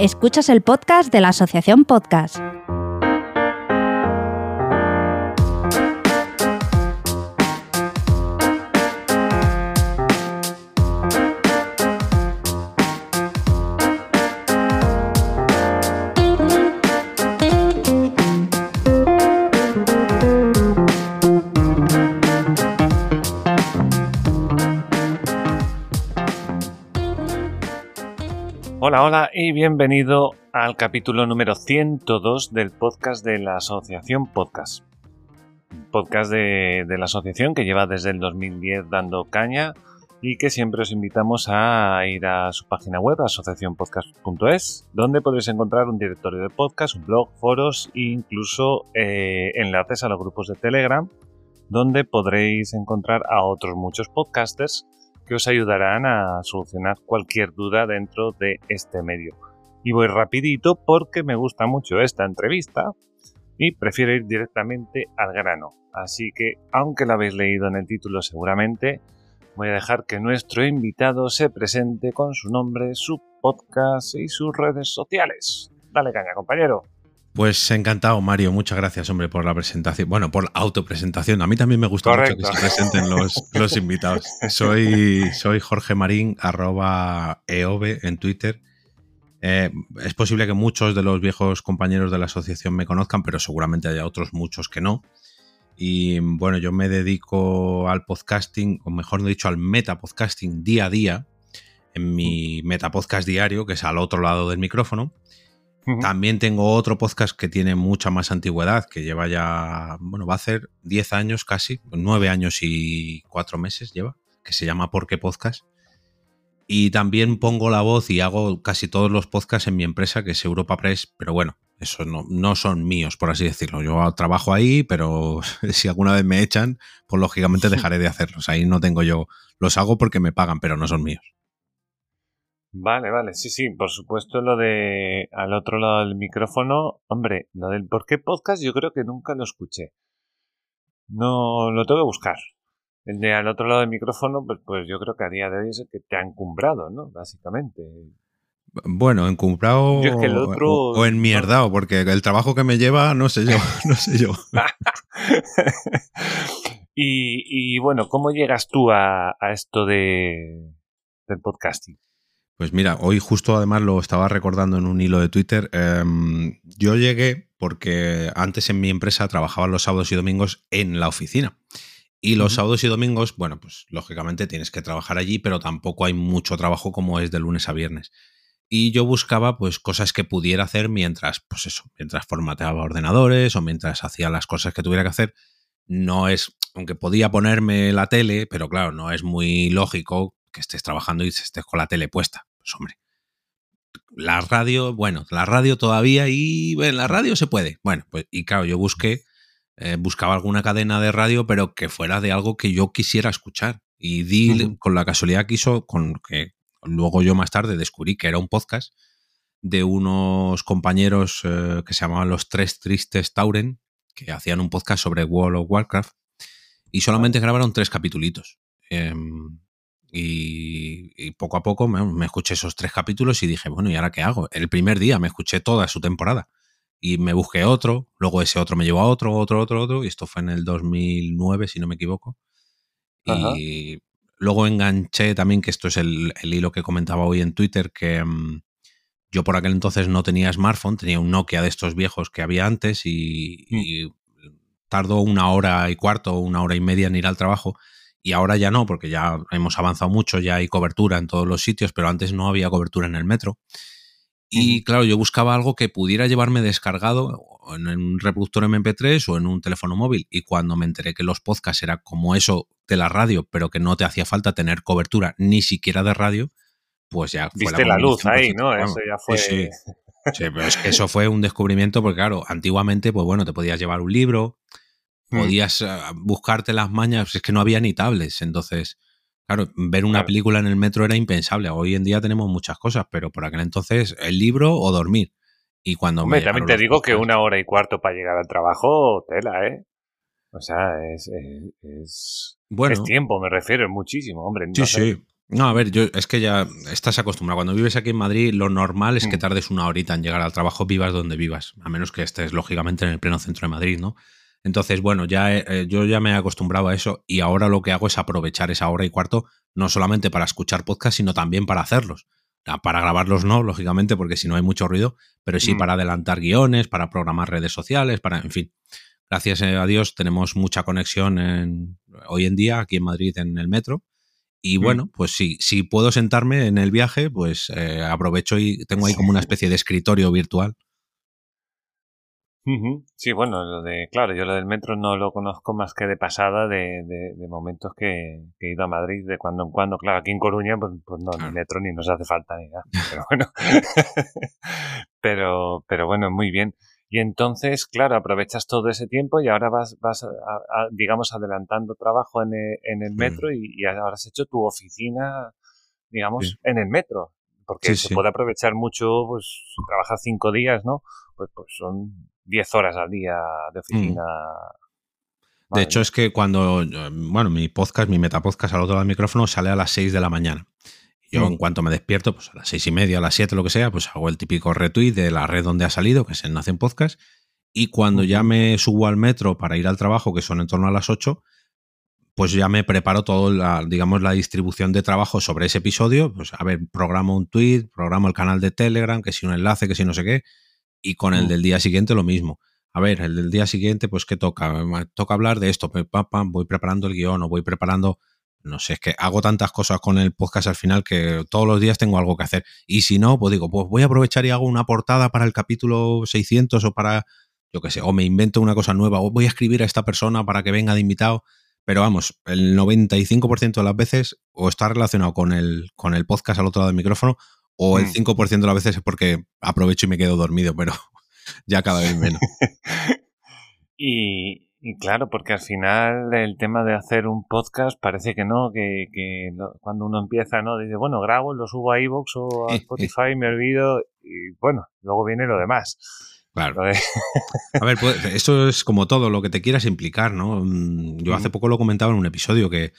Escuchas el podcast de la Asociación Podcast. Y bienvenido al capítulo número 102 del podcast de la Asociación Podcast. Podcast de, la asociación que lleva desde el 2010 dando caña y que siempre os invitamos a ir a su página web, asociacionpodcast.es, donde podréis encontrar un directorio de podcast, un blog, foros e incluso eh, enlaces a los grupos de Telegram, donde podréis encontrar a otros muchos podcasters que os ayudarán a solucionar cualquier duda dentro de este medio. Y voy rapidito porque me gusta mucho esta entrevista y prefiero ir directamente al grano. Así que, aunque la habéis leído en el título seguramente, voy a dejar que nuestro invitado se presente con su nombre, su podcast y sus redes sociales. Dale caña, compañero. Pues encantado, Mario. Muchas gracias, hombre, por la presentación. Bueno, por la autopresentación. A mí también me gusta mucho que se presenten los, invitados. Soy, soy Jorge Marín, arroba EOBE en Twitter. Eh, es posible que muchos de los viejos compañeros de la asociación me conozcan, pero seguramente haya otros muchos que no. Y bueno, yo me dedico al podcasting, o mejor dicho, al metapodcasting día a día, en mi metapodcast diario, que es al otro lado del micrófono. También tengo otro podcast que tiene mucha más antigüedad, que lleva ya, bueno, va a ser 10 años casi, 9 años y 4 meses lleva, que se llama Por qué Podcast. Y también pongo la voz y hago casi todos los podcasts en mi empresa, que es Europa Press, pero bueno, esos no, no son míos, por así decirlo. Yo trabajo ahí, pero si alguna vez me echan, pues lógicamente dejaré de hacerlos. Ahí no tengo yo, los hago porque me pagan, pero no son míos. Vale, vale, sí, sí, por supuesto lo de al otro lado del micrófono, hombre, lo del por qué podcast yo creo que nunca lo escuché. No, lo tengo que buscar. El de al otro lado del micrófono, pues, pues yo creo que a día de hoy es el que te ha encumbrado, ¿no? Básicamente. Bueno, encumbrado o, o enmierdado, porque el trabajo que me lleva, no sé yo, no sé yo. y, y, bueno, ¿cómo llegas tú a, a esto de, del podcasting? Pues mira, hoy justo además lo estaba recordando en un hilo de Twitter. Em, yo llegué porque antes en mi empresa trabajaba los sábados y domingos en la oficina. Y los sábados y domingos, bueno, pues lógicamente tienes que trabajar allí, pero tampoco hay mucho trabajo como es de lunes a viernes. Y yo buscaba pues cosas que pudiera hacer mientras, pues eso, mientras formateaba ordenadores o mientras hacía las cosas que tuviera que hacer. No es, aunque podía ponerme la tele, pero claro, no es muy lógico que estés trabajando y estés con la tele puesta. Pues hombre, la radio, bueno, la radio todavía y en la radio se puede. Bueno, pues y claro, yo busqué, eh, buscaba alguna cadena de radio, pero que fuera de algo que yo quisiera escuchar. Y di con la casualidad que hizo, con que luego yo más tarde descubrí que era un podcast de unos compañeros eh, que se llamaban Los Tres Tristes Tauren, que hacían un podcast sobre World of Warcraft y solamente grabaron tres capítulos. Em, y, poco a poco me, escuché esos tres capítulos y dije, bueno, ¿y ahora qué hago? El primer día me escuché toda su temporada y me busqué otro, luego ese otro me llevó a otro, otro, otro, otro, y esto fue en el 2009, si no me equivoco. Y luego enganché también, que esto es el, hilo que comentaba hoy en Twitter, que mm, yo por aquel entonces no tenía smartphone, tenía un Nokia de estos viejos que había antes y, mm. y tardó una hora y cuarto, una hora y media en ir al trabajo y ahora ya no, porque ya hemos avanzado mucho, ya hay cobertura en todos los sitios, pero antes no había cobertura en el metro. Y claro, yo buscaba algo que pudiera llevarme descargado en un reproductor MP3 o en un teléfono móvil. Y cuando me enteré que los podcasts era como eso de la radio, pero que no te hacía falta tener cobertura ni siquiera de radio, pues ya fue Viste la, luz ahí, ¿no? Eso ya fue. Sí, pero es que eso fue un descubrimiento, porque claro, antiguamente, pues bueno, te podías llevar un libro. Podías ah, buscarte las mañas, es que no había ni tablets, entonces, claro, ver una película en el metro era impensable. Hoy en día tenemos muchas cosas, pero por aquel entonces el libro o dormir. Y cuando me también te digo que una hora y cuarto para llegar al trabajo, tela, ¿eh? O sea, es, es, bueno, es tiempo, me refiero, es muchísimo, hombre. sí, sí. No, a ver, yo es que ya estás acostumbrado. Cuando vives aquí en Madrid, lo normal es que Mm. tardes una horita en llegar al trabajo, vivas donde vivas, a menos que estés lógicamente en el pleno centro de Madrid, ¿no? Entonces, bueno, ya he- eh, yo ya me he acostumbrado a eso y ahora lo que hago es aprovechar esa hora y cuarto no solamente para escuchar podcast, sino también para hacerlos. Ah, Para grabarlos no, lógicamente, porque si no hay mucho ruido, pero sí Mm. para adelantar guiones, para programar redes sociales, para, en fin. Gracias a Dios tenemos mucha conexión en- hoy en día aquí en Madrid en el metro. Y Mm. bueno, pues sí, si puedo sentarme en el viaje, pues eh, aprovecho y tengo ahí como una especie de escritorio virtual. Sí, bueno, lo de, claro, yo lo del metro no lo conozco más que de pasada, de, de- de momentos que, que he ido a Madrid de cuando en cuando. Claro, aquí en Coruña, pues, pues no, ni metro ni nos hace falta ni nada. Pero bueno, pero, pero bueno, muy bien. Y entonces, claro, aprovechas todo ese tiempo y ahora vas, vas a- digamos, adelantando trabajo en el, en el Mm. metro y, y ahora has hecho tu oficina, digamos, Sí. en el metro. Porque Sí, se sí. puede aprovechar mucho, pues, si trabajas cinco días, ¿no? Pues, pues son 10 horas al día de oficina. Mm. De hecho, es que cuando, eh, bueno, mi podcast, mi metapodcast al otro lado del micrófono sale a las 6 de la mañana. Yo Mm. en cuanto me despierto, pues a las seis y media, a las 7, lo que sea, pues hago el típico retweet de la red donde ha salido, que es en Nacen Podcast. Y cuando ya me subo al metro para ir al trabajo, que son en torno a las 8, pues ya me preparo todo, la, digamos, la distribución de trabajo sobre ese episodio. Pues a ver, programo un tweet, programo el canal de Telegram, que si un enlace, que si no sé qué. Y con el Mm. del día siguiente lo mismo. A ver, el del día siguiente, pues ¿qué toca? Toca hablar de esto, pam, pam, voy preparando el guion o voy preparando, no sé, es que hago tantas cosas con el podcast al final que todos los días tengo algo que hacer. Y si no, pues digo, pues voy a aprovechar y hago una portada para el capítulo 600 o para, yo qué sé, o me invento una cosa nueva, o voy a escribir a esta persona para que venga de invitado. Pero vamos, el 95% de las veces o está relacionado con el, con el podcast al otro lado del micrófono o el Mm. 5% de las veces es porque aprovecho y me quedo dormido, pero ya cada vez menos. Y, y claro, porque al final el tema de hacer un podcast parece que no, que, cuando uno empieza, ¿no? Dice, bueno, grabo, lo subo a iVoox o a Eh, eh. Spotify, me olvido y bueno, luego viene lo demás. Claro. A ver, pues, esto es como todo, lo que te quieras implicar, ¿no? Mm, Yo hace poco lo comentaba en un episodio que,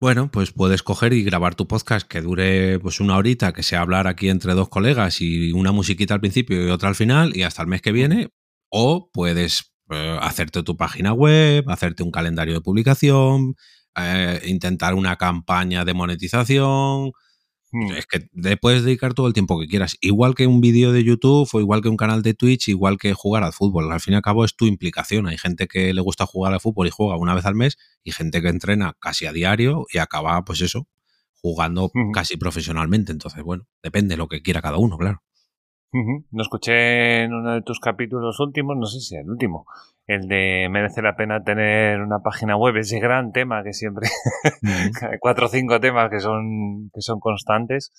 bueno, pues puedes coger y grabar tu podcast que dure pues una horita, que sea hablar aquí entre dos colegas y una musiquita al principio y otra al final y hasta el mes que viene, o puedes eh, hacerte tu página web, hacerte un calendario de publicación, eh, intentar una campaña de monetización. Es que le puedes dedicar todo el tiempo que quieras. Igual que un vídeo de YouTube o igual que un canal de Twitch, igual que jugar al fútbol. Al fin y al cabo es tu implicación. Hay gente que le gusta jugar al fútbol y juega una vez al mes y gente que entrena casi a diario y acaba, pues eso, jugando casi profesionalmente. Entonces, bueno, depende de lo que quiera cada uno, claro. Ujú. Lo escuché en uno de tus capítulos últimos, no sé si el último, el de merece la pena tener una página web, ese gran tema que siempre, cuatro o cinco temas que son, que son constantes.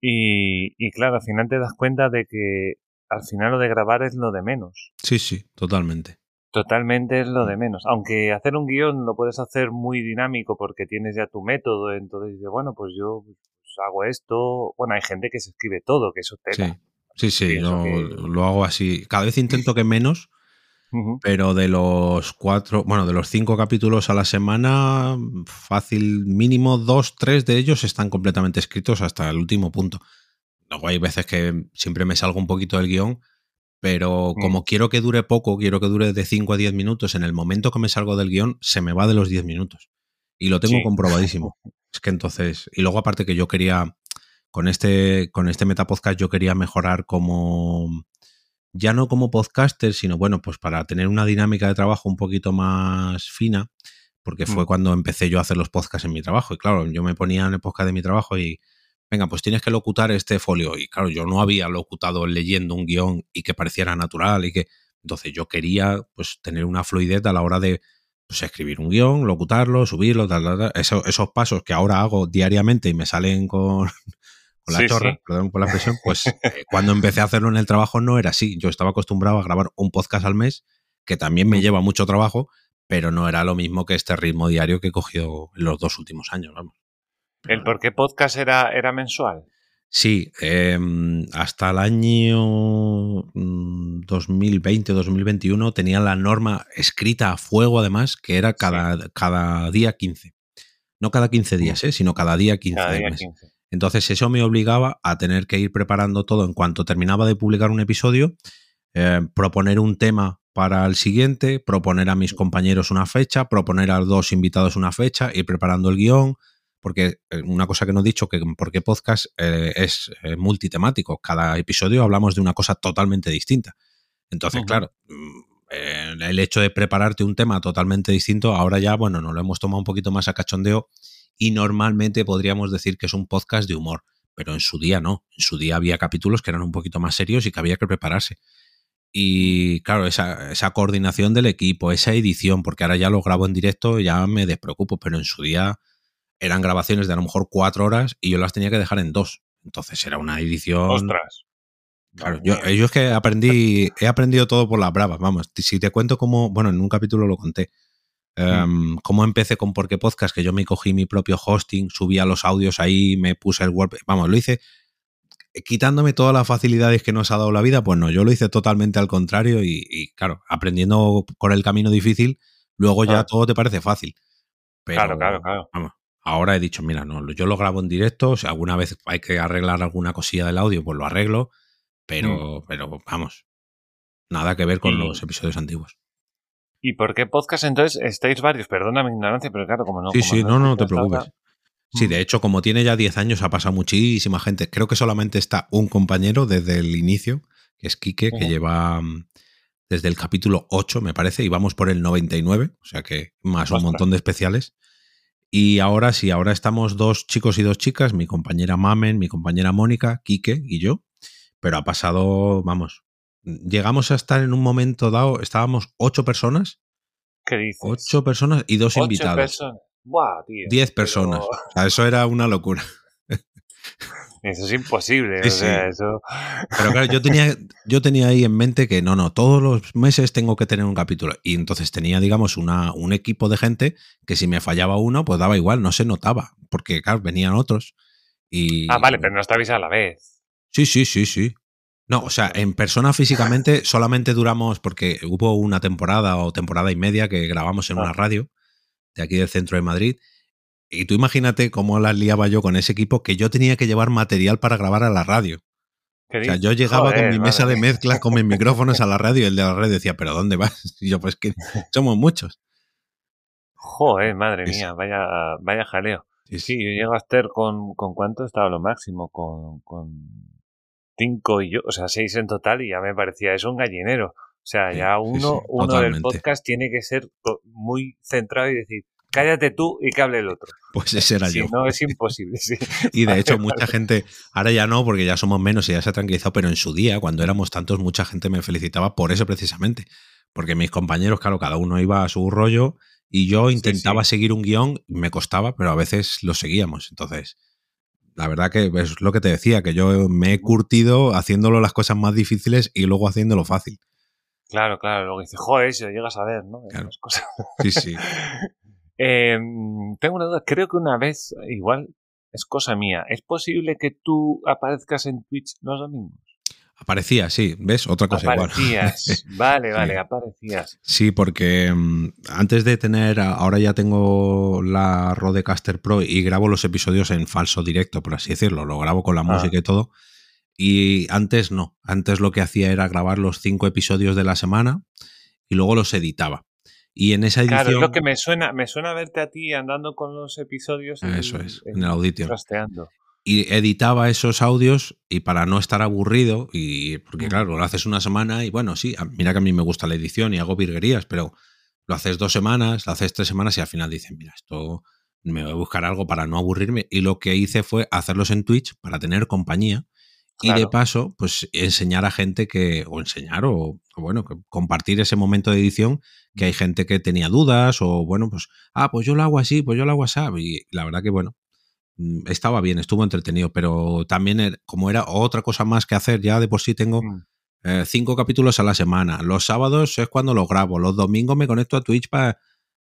Y, y claro, al final te das cuenta de que al final lo de grabar es lo de menos. Sí, sí, totalmente. Totalmente es lo de menos. Aunque hacer un guion lo puedes hacer muy dinámico porque tienes ya tu método, entonces dices, bueno, pues yo pues, hago esto. Bueno, hay gente que se escribe todo, que eso Sí, tela. Sí, sí, yo que- lo hago así. Cada vez intento que menos, pero de los cuatro, bueno, de los cinco capítulos a la semana, fácil, mínimo dos, tres de ellos están completamente escritos hasta el último punto. Luego hay veces que siempre me salgo un poquito del guion, pero Mm. como quiero que dure poco, quiero que dure de 5 a 10 minutos, en el momento que me salgo del guion, se me va de los 10 minutos. Y lo tengo Sí. comprobadísimo. es que entonces, y luego aparte que yo quería, con este, con este metapodcast, yo quería mejorar como, ya no como podcaster, sino bueno, pues para tener una dinámica de trabajo un poquito más fina, porque fue Mm. cuando empecé yo a hacer los podcasts en mi trabajo. Y claro, yo me ponía en el podcast de mi trabajo y, venga, pues tienes que locutar este folio. Y claro, yo no había locutado leyendo un guion y que pareciera natural y que... Entonces yo quería pues tener una fluidez a la hora de pues, escribir un guion, locutarlo, subirlo, tal, tal, tal. Eso- esos pasos que ahora hago diariamente y me salen con, con la Sí, chorra, sí. perdón por la expresión, pues eh, cuando empecé a hacerlo en el trabajo no era así. Yo estaba acostumbrado a grabar un podcast al mes, que también me lleva mucho trabajo, pero no era lo mismo que este ritmo diario que he cogido en los dos últimos años, vamos. ¿El por qué podcast era, era mensual? Sí, eh, hasta el año mm, 2020-2021 tenía la norma escrita a fuego, además, que era cada, cada día 15. no cada 15 días, ¿eh? sino cada día 15 Cada día mes. 15. Entonces eso me obligaba a tener que ir preparando todo en cuanto terminaba de publicar un episodio, eh, proponer un tema para el siguiente, proponer a mis compañeros una fecha, proponer a dos invitados una fecha, ir preparando el guion, porque eh, una cosa que no he dicho, que porque podcast eh, es eh, multitemático, cada episodio hablamos de una cosa totalmente distinta. Entonces, claro, mm, el hecho de prepararte un tema totalmente distinto, ahora ya, bueno, nos lo hemos tomado un poquito más a cachondeo y normalmente podríamos decir que es un podcast de humor, pero en su día no. En su día había capítulos que eran un poquito más serios y que había que prepararse. Y claro, esa, esa coordinación del equipo, esa edición, porque ahora ya lo grabo en directo, ya me despreocupo, pero en su día eran grabaciones de a lo mejor cuatro horas y yo las tenía que dejar en dos. Entonces era una edición. Ostras. Claro, yo, es que aprendí, he aprendido todo por las bravas, vamos. Si te cuento cómo, bueno, en un capítulo lo conté, em, cómo empecé con Por qué Podcast, que yo me cogí mi propio hosting, subía los audios ahí, me puse el WordPress, vamos, lo hice eh, quitándome todas las facilidades que nos ha dado la vida, pues no, yo lo hice totalmente al contrario y, y, claro, aprendiendo por el camino difícil, luego ya todo te parece fácil. Pero, Claro, claro, claro. Vamos, ahora he dicho, mira, no, yo lo grabo en directo, si alguna vez hay que arreglar alguna cosilla del audio, pues lo arreglo, pero, pero vamos, nada que ver con los episodios antiguos. ¿Y por qué podcast entonces estáis varios? Perdona mi ignorancia, pero claro, como no. sí, como sí, no, no, no te preocupes. ahora- Sí, Mm. de hecho, como tiene ya 10 años, ha pasado muchísima gente. Creo que solamente está un compañero desde el inicio, que es Quique, que lleva mm, desde el capítulo 8, me parece, y vamos por el 99, o sea que más un montón de especiales. Y ahora sí, ahora estamos dos chicos y dos chicas, mi compañera Mamen, mi compañera Mónica, Quique y yo, pero ha pasado, vamos, llegamos a estar en un momento dado, estábamos ocho personas, ¿Qué dices? ocho personas y dos Ocho invitados. personas. Buah, tío. Diez Pero personas. O sea, eso era una locura. Eso es imposible. Sí, o sea, sí. eso. Pero claro, yo tenía, yo tenía ahí en mente que no, no, todos los meses tengo que tener un capítulo. Y entonces tenía, digamos, una, un equipo de gente que si me fallaba uno, pues daba igual, no se notaba. Porque, claro, venían otros. Y, Ah, vale, pero no estabais a la vez. Sí, sí, sí, sí. No, o sea, en persona físicamente solamente duramos, porque hubo una temporada o temporada y media que grabamos en Ah. una radio de aquí del centro de Madrid. Y tú imagínate cómo las liaba yo con ese equipo que yo tenía que llevar material para grabar a la radio. ¿Qué O sea, yo llegaba Joder, con mi mesa madre de mezclas, con mis micrófonos a la radio y el de la radio decía, ¿pero dónde vas? Y yo, pues que somos muchos. Joder, madre mía, vaya, vaya jaleo. Sí, Sí, yo llego a estar con, con cuánto estaba lo máximo, con, con cinco y yo, o sea, seis en total y ya me parecía eso un gallinero. O sea, Sí, ya uno, sí, uno del podcast tiene que ser muy centrado y decir, cállate tú y que hable el otro. Pues ese era Si yo. no, es imposible, sí. Y de hecho, mucha gente, ahora ya no, porque ya somos menos y ya se ha tranquilizado, pero en su día, cuando éramos tantos, mucha gente me felicitaba por eso precisamente. Porque mis compañeros, claro, cada uno iba a su rollo y yo intentaba sí. seguir un guion, me costaba, pero a veces lo seguíamos. Entonces, la verdad que es lo que te decía, que yo me he curtido haciéndolo las cosas más difíciles y luego haciéndolo fácil. Claro, claro, luego dices, joder, si lo llegas a ver, ¿no? Claro. Esas cosas. Sí, sí. Eh, tengo una duda, creo que una vez, igual es cosa mía, ¿es posible que tú aparezcas en Twitch los domingos? Aparecía, sí, ¿ves? Otra cosa igual. Aparecías, vale, vale, Sí. aparecías. Sí, porque mm, antes de tener, ahora ya tengo la Rodecaster Pro y grabo los episodios en falso directo, por así decirlo. Lo grabo con la Ah. música y todo. Y antes no. Antes lo que hacía era grabar los cinco episodios de la semana y luego los editaba. Y en esa edición. Claro, es lo que me suena, me suena verte a ti andando con los episodios. Eso es, en el Audition. trasteando. Y editaba esos audios y para no estar aburrido y porque Mm. claro lo haces una semana y bueno sí mira que a mí me gusta la edición y hago virguerías pero lo haces dos semanas lo haces tres semanas y al final dicen mira esto me voy a buscar algo para no aburrirme y lo que hice fue hacerlos en Twitch para tener compañía y de paso pues enseñar a gente que o enseñar o, o, bueno que compartir ese momento de edición que hay gente que tenía dudas o bueno pues ah pues yo lo hago así pues yo lo hago así y la verdad que bueno estaba bien, estuvo entretenido, pero también er- como era otra cosa más que hacer, ya de por sí tengo Mm. eh, cinco capítulos a la semana. Los sábados es cuando los grabo, los domingos me conecto a Twitch para...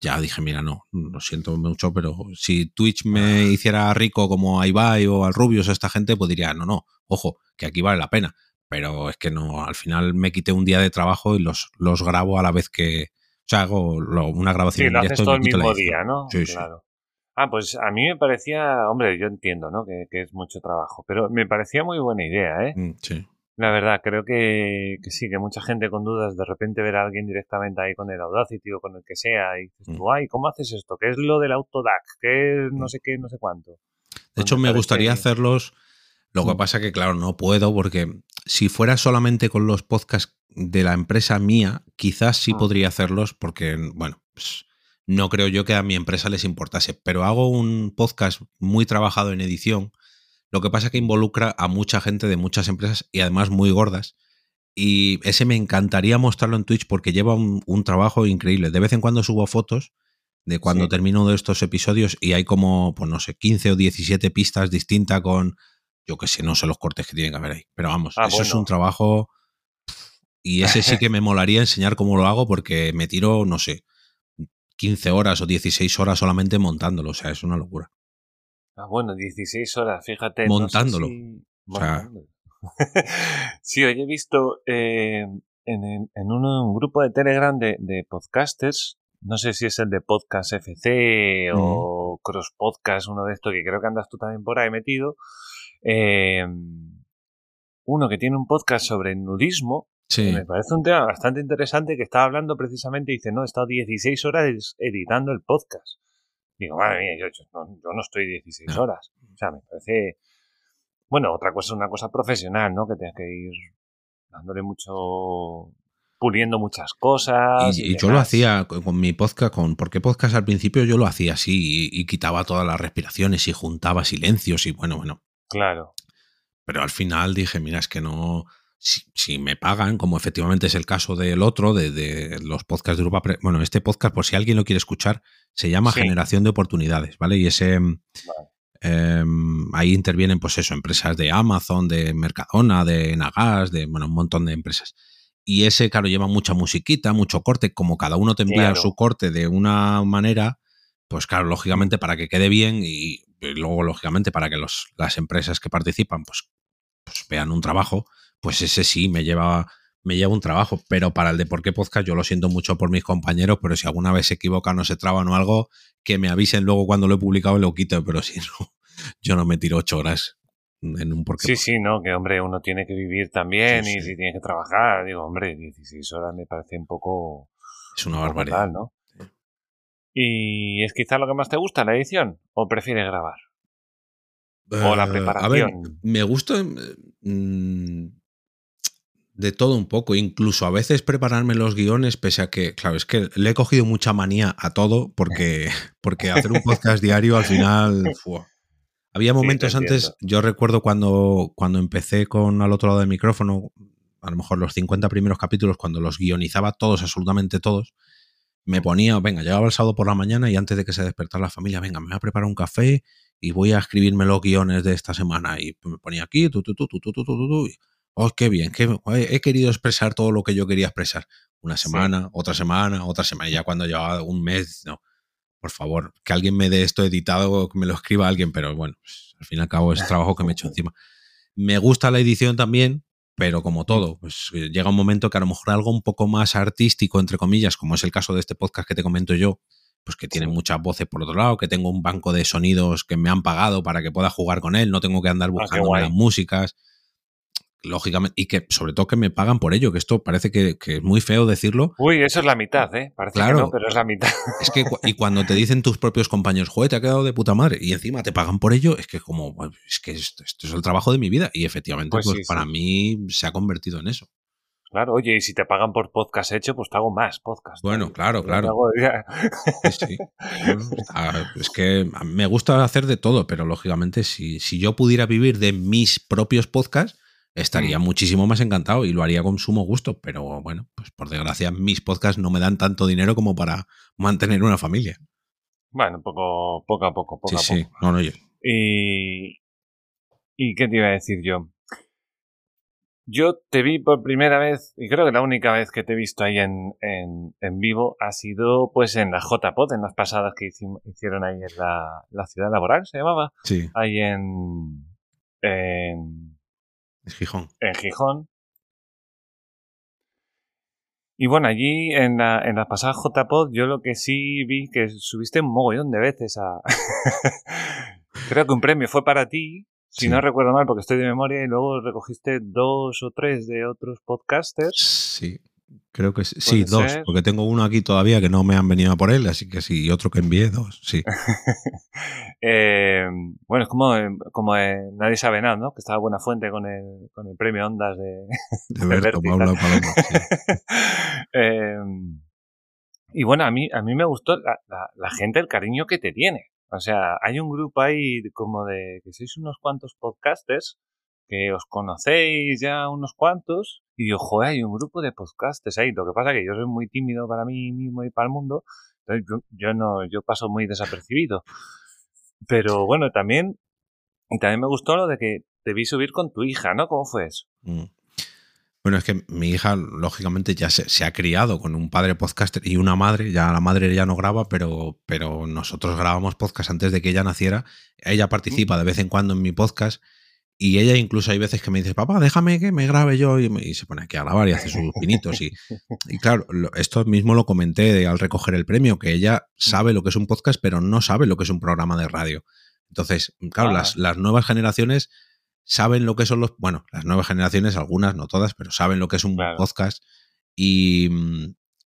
Ya dije, mira, no, lo siento mucho, pero si Twitch me hiciera rico como a Ibai o al Rubius, esta gente, pues diría, no, no, ojo, que aquí vale la pena. Pero es que no, al final me quité un día de trabajo y los, los grabo a la vez que... O sea, hago lo- una grabación Sí, lo haces todo el mismo día, ¿no? Sí, sí. Ah, pues a mí me parecía, hombre, yo entiendo, ¿no? Que, que es mucho trabajo, pero me parecía muy buena idea, ¿eh? Mm, Sí. La verdad, creo que, que sí, que mucha gente con dudas de repente ver a alguien directamente ahí con el Audacity o con el que sea y dices tú, Mm. ay, ¿cómo haces esto? ¿Qué es lo del Autodac? ¿Qué es no sé qué, no sé cuánto? De hecho, me gustaría hacerlos. Lo que Mm. pasa que, claro, no puedo porque si fuera solamente con los podcasts de la empresa mía, quizás sí Mm. podría hacerlos porque, bueno, pues, no creo yo que a mi empresa les importase. Pero hago un podcast muy trabajado en edición. Lo que pasa que involucra a mucha gente de muchas empresas y además muy gordas. Y ese me encantaría mostrarlo en Twitch porque lleva un, un trabajo increíble. De vez en cuando subo fotos de cuando Sí. termino de estos episodios y hay como, pues no sé, 15 o 17 pistas distintas con, yo que sé, no sé los cortes que tienen que haber ahí. Pero vamos, Ah, eso es un trabajo... Y ese sí que me molaría enseñar cómo lo hago porque me tiro, no sé, 15 horas o 16 horas solamente montándolo. O sea, es una locura. Ah, bueno, 16 horas, fíjate. no sé Montándolo. si- O sea- Montándolo. sí, hoy he visto eh, en, en- un, un grupo de Telegram de, de podcasters, no sé si es el de Podcast FC o Cross Podcast, uno de estos que creo que andas tú también por ahí metido. eh, uno que tiene un podcast sobre nudismo Sí. me parece un tema bastante interesante que estaba hablando precisamente y dice, no, he estado 16 horas editando el podcast. Digo, madre mía, yo, yo no, yo no estoy 16 No. horas. O sea, me parece... Bueno, otra cosa es una cosa profesional, ¿no? Que tengas que ir dándole mucho... puliendo muchas cosas. Y, y yo lo hacía con, con mi podcast, con porque podcast al principio yo lo hacía así y, y quitaba todas las respiraciones y juntaba silencios y bueno, bueno. Claro. Pero al final dije, mira, es que no. Si, si me pagan, como efectivamente es el caso del otro, de, de los podcasts de Europa. Pre- Bueno, este podcast, por si alguien lo quiere escuchar, se llama Sí. Generación de Oportunidades, ¿vale? Y ese. em, ahí intervienen, pues eso, empresas de Amazon, de Mercadona, de Nagas, de bueno, un montón de empresas. Y ese, claro, lleva mucha musiquita, mucho corte, como cada uno te envía Claro. su corte de una manera, pues claro, lógicamente para que quede bien y, y luego, lógicamente, para que los, las empresas que participan, pues, pues vean un trabajo, pues ese sí me lleva, me lleva un trabajo. Pero para el de por qué podcast, yo lo siento mucho por mis compañeros, pero si alguna vez se equivocan o se traban o algo, que me avisen luego cuando lo he publicado y lo quito, pero si no, yo no me tiro ocho horas en un por qué Sí, podcast. sí, no, que hombre, uno tiene que vivir también Sí, y sí. si tiene que trabajar, digo, hombre, 16 horas me parece un poco... Es una un poco barbaridad. tal, ¿no? ¿Y es quizá lo que más te gusta, la edición? ¿O prefieres grabar? O la Eh, preparación. A ver, me gusta eh, mm, de todo un poco, incluso a veces prepararme los guiones, pese a que, claro, es que le he cogido mucha manía a todo, porque, porque hacer un podcast diario al final... Había Sí, momentos antes, yo recuerdo cuando, cuando empecé con al otro lado del micrófono, a lo mejor los 50 primeros capítulos, cuando los guionizaba todos, absolutamente todos, me ponía, venga, llegaba el sábado por la mañana y antes de que se despertara la familia, venga, me voy a preparar un café y voy a escribirme los guiones de esta semana. Y me ponía aquí, tu, tu, tu, tu, tu, tu, tu, y, oh, qué bien, qué, he querido expresar todo lo que yo quería expresar. Una Sí. semana, otra semana, otra semana. Y ya cuando llevaba un mes, no, por favor, que alguien me dé esto editado, que me lo escriba alguien, pero bueno, pues, al fin y al cabo es trabajo que me he hecho encima. Me gusta la edición también, pero como todo, pues eh, llega un momento que a lo mejor algo un poco más artístico, entre comillas, como es el caso de este podcast que te comento yo, pues que tiene Sí. muchas voces por otro lado, que tengo un banco de sonidos que me han pagado para que pueda jugar con él, no tengo que andar Ah, buscando las músicas, lógicamente, y que sobre todo que me pagan por ello, que esto parece que, que es muy feo decirlo, Uy, eso es la mitad, ¿eh? Parece Claro. que no, pero es la mitad. es que y cuando te dicen tus propios compañeros, joder, te ha quedado de puta madre, y encima te pagan por ello, es que como, es que esto, esto es el trabajo de mi vida, y efectivamente, Pues pues, sí, para sí. mí se ha convertido en eso. Claro, oye, y si te pagan por podcast hecho, pues te hago más podcast. Bueno, claro, claro. hago ya- Sí, sí. Bueno, está- es que me gusta hacer de todo, pero lógicamente si, si yo pudiera vivir de mis propios podcasts, estaría Mm. muchísimo más encantado y lo haría con sumo gusto. Pero bueno, pues por desgracia mis podcasts no me dan tanto dinero como para mantener una familia. Bueno, poco, poco a poco, poco sí, a sí. poco. No, no, yo- Y, ¿Y qué te iba a decir yo? Yo te vi por primera vez, y creo que la única vez que te he visto ahí en, en, en vivo ha sido pues en la JPod, en las pasadas que hicim- hicieron ahí en la, la ciudad laboral, se llamaba, sí, ahí en, en, es Gijón. en Gijón. Y bueno, allí en la, en la pasada JPod yo lo que sí vi que subiste un mogollón de veces a... Creo que un premio fue para ti, si no recuerdo mal, porque estoy de memoria, y luego recogiste dos o tres de otros podcasters. Sí, creo que sí. Sí, dos, porque tengo uno aquí todavía que no me han venido a por él, así que sí, y otro que envié, dos, sí. Eh, bueno, es como, como nadie sabe nada, ¿no? Que estaba Buena Fuente con el, con el premio Ondas de... De, Berto, Paloma, eh, y bueno, a mí, a mí me gustó la, la gente, el cariño que te tiene. O sea, hay un grupo ahí como de que sois unos cuantos podcasters que os conocéis ya unos cuantos y digo, joder, hay un grupo de podcasters ahí. Lo que pasa es que yo soy muy tímido para mí mismo y para el mundo, entonces yo, no, yo paso muy desapercibido. Pero bueno, también, y también me gustó lo de que te vi subir con tu hija, ¿no? ¿Cómo fue eso? Mm. Bueno, es que mi hija, lógicamente, ya se, ha criado con un padre podcaster y una madre. Ya la madre ya no graba, pero, pero nosotros grabamos podcast antes de que ella naciera. Ella participa de vez en cuando en mi podcast. Y ella incluso hay veces que me dice, papá, déjame que me grabe yo. Y, se pone aquí a grabar y hace sus pinitos. Y, y claro, esto mismo lo comenté al recoger el premio, que ella sabe lo que es un podcast, pero no sabe lo que es un programa de radio. Entonces, claro, las, ah. las nuevas generaciones saben lo que son los, bueno, las nuevas generaciones, algunas, no todas, pero saben lo que es un podcast y,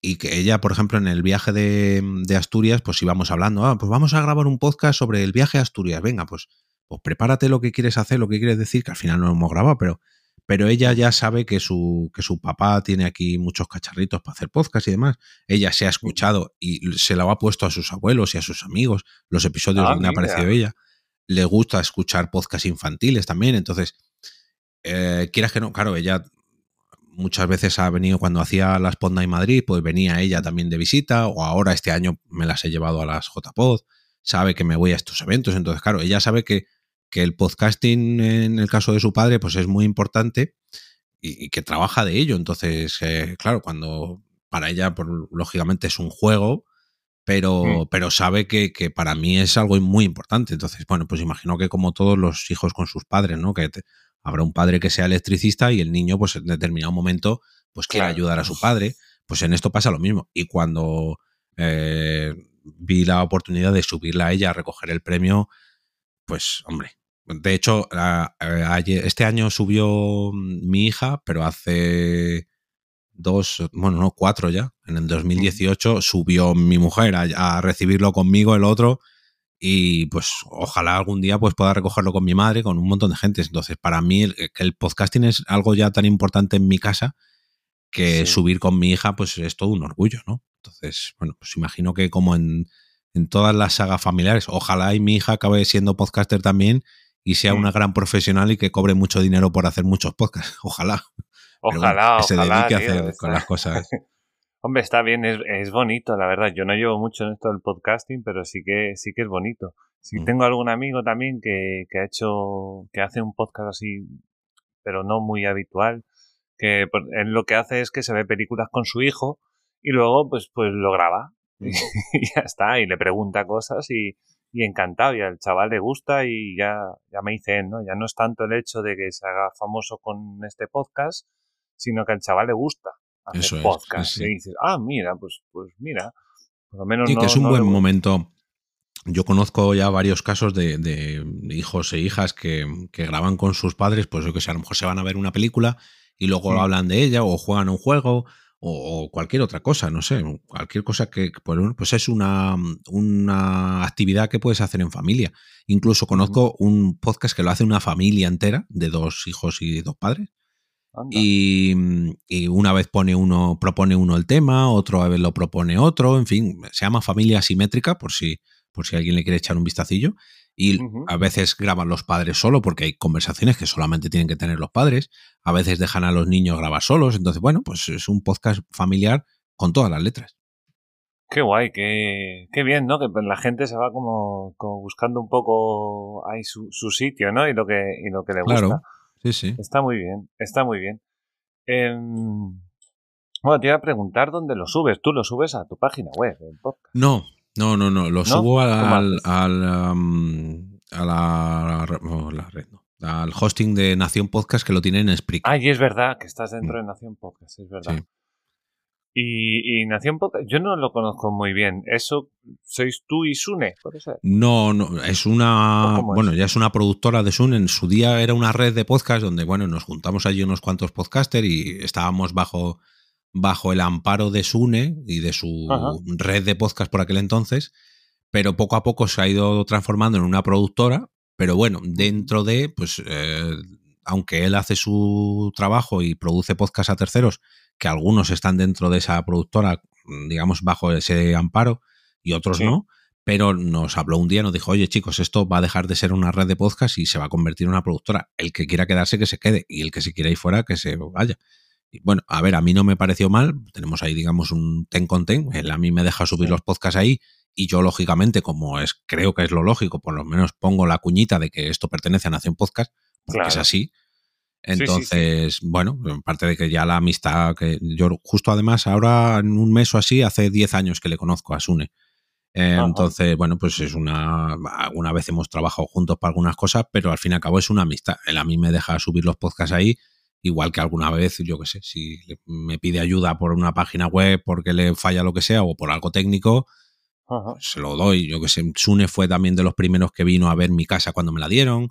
y, que ella, por ejemplo, en el viaje de, de, Asturias, pues íbamos hablando, ah, pues vamos a grabar un podcast sobre el viaje a Asturias, venga, pues, pues prepárate lo que quieres hacer, lo que quieres decir, que al final no lo hemos grabado, pero, pero ella ya sabe que su, que su papá tiene aquí muchos cacharritos para hacer podcast y demás. Ella se ha escuchado y se lo ha puesto a sus abuelos y a sus amigos, los episodios ah, donde ha aparecido ella le gusta escuchar podcasts infantiles también. Entonces, eh, quieras que no, claro, ella muchas veces ha venido cuando hacía las Ponda en Madrid, pues venía ella también de visita, o ahora este año me las he llevado a las JPod, sabe que me voy a estos eventos, entonces claro, ella sabe que, que el podcasting en el caso de su padre pues es muy importante y, que trabaja de ello, entonces eh, claro, cuando para ella pues, lógicamente es un juego, pero, mm. pero sabe que, para mí es algo muy importante. Entonces, bueno, pues imagino que como todos los hijos con sus padres, ¿no? Que habrá un padre que sea electricista y el niño, pues en determinado momento, pues quiere ayudar a su padre. Pues en esto pasa lo mismo. Y cuando eh, vi la oportunidad de subirla a ella a recoger el premio, pues, hombre. De hecho, este año subió mi hija, pero hace dos, bueno, no, cuatro ya. En el 2018 subió mi mujer a, recibirlo conmigo, el otro, y pues ojalá algún día pues pueda recogerlo con mi madre, con un montón de gente. Entonces, para mí el, el podcasting es algo ya tan importante en mi casa que subir con mi hija pues es todo un orgullo, ¿no? Entonces, bueno, pues imagino que como en, en todas las sagas familiares, ojalá y mi hija acabe siendo podcaster también y sea una gran profesional y que cobre mucho dinero por hacer muchos podcasts. Ojalá. Ojalá, que se dedique a hacer con las cosas. Hombre, está bien, es, bonito, la verdad. Yo no llevo mucho en esto del podcasting, pero sí que, sí que es bonito. Si mm. tengo algún amigo también que, que, ha hecho, que hace un podcast así, pero no muy habitual, que él lo que hace es que se ve películas con su hijo y luego pues, pues lo graba. Mm. y ya está, y le pregunta cosas y, y encantado, y al chaval le gusta y ya, ya me dice él, ¿no? Ya no es tanto el hecho de que se haga famoso con este podcast, sino que al chaval le gusta hacer podcast. Y dices, ah, mira, pues, pues mira, por lo menos. Que es un buen momento. Yo conozco ya varios casos de, hijos e hijas que, graban con sus padres, pues yo que sé, a lo mejor se van a ver una película y luego mm. hablan de ella o juegan un juego o, cualquier otra cosa, no sé, cualquier cosa que, pues, es una, una actividad que puedes hacer en familia. Incluso conozco un podcast que lo hace una familia entera de dos hijos y dos padres Mm, y, una vez pone uno, propone uno el tema, otra vez lo propone otro, en fin, se llama familia asimétrica, por si, por si alguien le quiere echar un vistacillo. Y a veces graban los padres solo porque hay conversaciones que solamente tienen que tener los padres. A veces dejan a los niños grabar solos. Entonces, bueno, pues es un podcast familiar con todas las letras. Qué guay, qué, qué bien, ¿no? Que la gente se va como, buscando un poco ahí su, su, sitio, ¿no? Y lo que, y lo que le gusta. Sí, sí. Está muy bien, está muy bien. Em, bueno, te iba a preguntar dónde lo subes. ¿Tú lo subes a tu página web, el podcast? No, no, no, no. Lo subo al, al, a la, red, no. al hosting de Nación Podcast que lo tiene en Spreaker. Ah, y es verdad que estás dentro mm. de Nación Podcast, es verdad. Y, Nación Podcast, yo no lo conozco muy bien. ¿Eso sois tú y Sune? ¿Puede ser? No, no, es una. Bueno, ya es una productora de Sune. En su día era una red de podcast donde, bueno, nos juntamos allí unos cuantos podcasters y estábamos bajo, bajo el amparo de Sune y de su red de podcast por aquel entonces. Pero poco a poco se ha ido transformando en una productora. Pero bueno, dentro de, pues, eh, aunque él hace su trabajo y produce podcast a terceros, que algunos están dentro de esa productora, digamos, bajo ese amparo y otros no, pero nos habló un día, nos dijo, oye chicos, esto va a dejar de ser una red de podcast y se va a convertir en una productora. El que quiera quedarse, que se quede, y el que se quiera ir fuera, que se vaya. Bueno, a ver, a mí no me pareció mal, tenemos ahí, digamos, un ten con ten, él a mí me deja subir los podcasts ahí y yo, lógicamente, como es creo que es lo lógico, por lo menos pongo la cuñita de que esto pertenece a Nación Podcast, porque es así, entonces, bueno, parte de que ya la amistad, que yo justo además ahora en un mes o así, hace 10 años que le conozco a Sune. entonces, bueno, pues es una. Alguna vez hemos trabajado juntos para algunas cosas, pero al fin y al cabo es una amistad. Él a mí me deja subir los podcasts ahí, igual que alguna vez, yo qué sé, si me pide ayuda por una página web porque le falla lo que sea o por algo técnico, pues se lo doy. Yo que sé, Sune fue también de los primeros que vino a ver mi casa cuando me la dieron.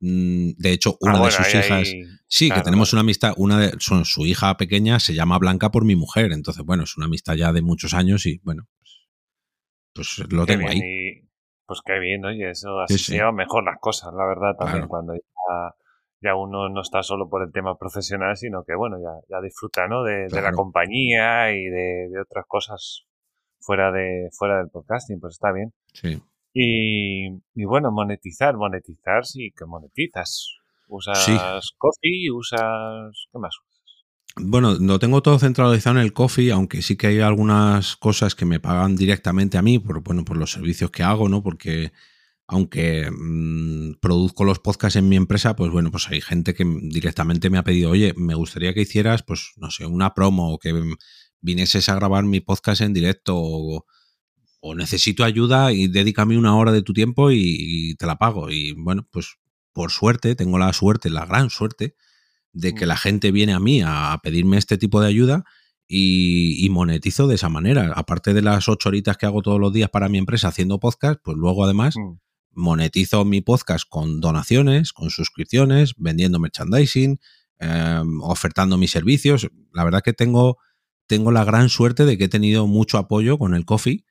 Mm, de hecho, una ah, de sus hijas. sí, que tenemos una amistad. Una de son, su hija pequeña se llama Blanca por mi mujer. Entonces, bueno, es una amistad ya de muchos años y bueno, pues, pues lo tengo ahí. pues qué bien, oye, eso así llevan mejor las cosas, la verdad, también cuando ya, uno no está solo por el tema profesional, sino que bueno, ya, ya disfruta, ¿no? De, la compañía y de, de, otras cosas fuera de fuera del podcasting, pues está bien. Sí. Y, bueno, monetizar, monetizar sí que monetizas. Usas Coffee, usas... ¿Qué más usas? Bueno, no tengo todo centralizado en el Coffee, aunque sí que hay algunas cosas que me pagan directamente a mí por, bueno, por los servicios que hago, ¿no? Porque aunque mm, produzco los podcasts en mi empresa, pues bueno, pues hay gente que directamente me ha pedido, oye, me gustaría que hicieras, pues no sé, una promo o que vinieses a grabar mi podcast en directo o, o necesito ayuda y dedícame una hora de tu tiempo y, te la pago. Y bueno, pues por suerte, tengo la suerte, la gran suerte, de que la gente viene a mí a pedirme este tipo de ayuda y, monetizo de esa manera. Aparte de las ocho horitas que hago todos los días para mi empresa haciendo podcast, pues luego además mm. Monetizo mi podcast con donaciones, con suscripciones, vendiendo merchandising, em, ofertando mis servicios. La verdad que tengo, tengo la gran suerte de que he tenido mucho apoyo con el coffee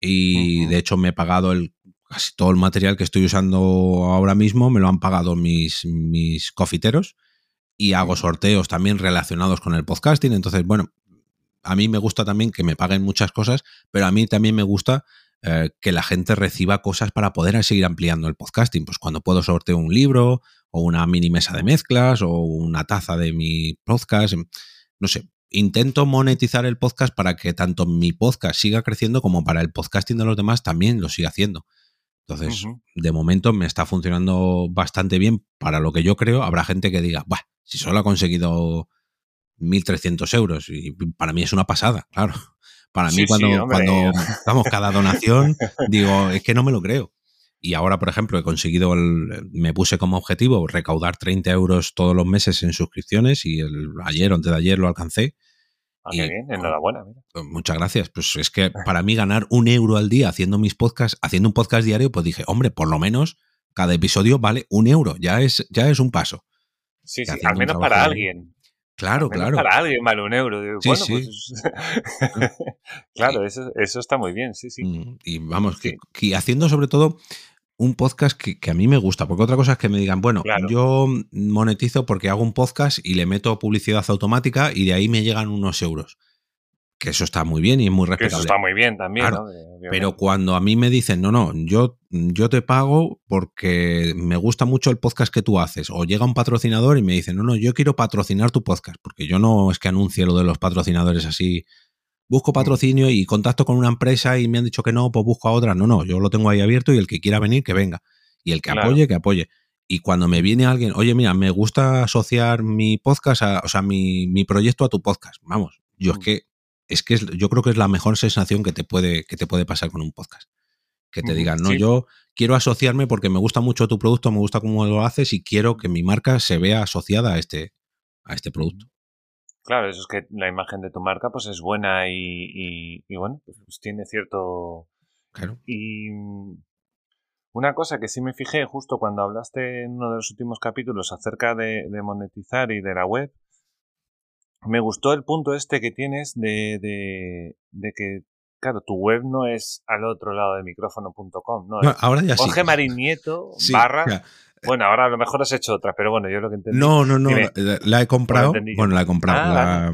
y de hecho me he pagado el, casi todo el material que estoy usando ahora mismo, me lo han pagado mis, mis cofiteros y hago sorteos también relacionados con el podcasting. Entonces, bueno, a mí me gusta también que me paguen muchas cosas, pero a mí también me gusta eh, que la gente reciba cosas para poder seguir ampliando el podcasting. Pues cuando puedo sorteo un libro o una mini mesa de mezclas o una taza de mi podcast, no sé, intento monetizar el podcast para que tanto mi podcast siga creciendo como para el podcasting de los demás también lo siga haciendo. Entonces, de momento me está funcionando bastante bien para lo que yo creo. Habrá gente que diga, Buah, si solo ha conseguido 1.300 euros, y para mí es una pasada, claro. Para mí, cuando, cuando damos cada donación, digo, es que no me lo creo. Y ahora, por ejemplo, he conseguido, me puse como objetivo recaudar 30 euros todos los meses en suscripciones y el, ayer o antes de ayer lo alcancé. Ah, qué bien, enhorabuena. Pues muchas gracias. Pues es que para mí ganar un euro al día haciendo mis podcasts, haciendo un podcast diario, pues dije, hombre, por lo menos cada episodio vale un euro. Ya es, ya es un paso. Sí, sí, al menos para alguien. Claro, claro. Para alguien vale un euro. bueno, Pues, claro, eso, eso, está muy bien, sí, sí. Mm, y vamos, que, haciendo sobre todo un podcast que, a mí me gusta, porque otra cosa es que me digan, bueno, yo monetizo porque hago un podcast y le meto publicidad automática y de ahí me llegan unos euros. Que eso está muy bien y es muy respetable. eso está muy bien también, ¿no? Pero cuando a mí me dicen, no, no, yo, yo te pago porque me gusta mucho el podcast que tú haces, o llega un patrocinador y me dice, no, no, yo quiero patrocinar tu podcast, porque yo no es que anuncie lo de los patrocinadores así busco patrocinio y contacto con una empresa y me han dicho que no, pues busco a otra. No, no, yo lo tengo ahí abierto y el que quiera venir, que venga. Y el que apoye, que apoye. Y cuando me viene alguien, oye, mira, me gusta asociar mi podcast, o sea, mi, mi, proyecto a tu podcast. Vamos, yo es mm. que, es que yo creo que es la mejor sensación que te puede, que te puede pasar con un podcast. Que te digan, no, yo quiero asociarme porque me gusta mucho tu producto, me gusta cómo lo haces y quiero que mi marca se vea asociada a este, a este producto. Claro, eso es que la imagen de tu marca pues es buena y, y, bueno, pues, pues tiene cierto... Claro. Y mm, una cosa que sí me fijé justo cuando hablaste en uno de los últimos capítulos acerca de, monetizar y de la web, me gustó el punto este que tienes de, de, de que Claro, tu web no es al otro lado de micrófono.com, ¿no? ahora ya Jorge Marín Nieto, barra. Bueno, ahora a lo mejor has hecho otra, pero bueno, yo lo que entendí. No, no, no. la, he comprado. Bueno, la he comprado. Ah,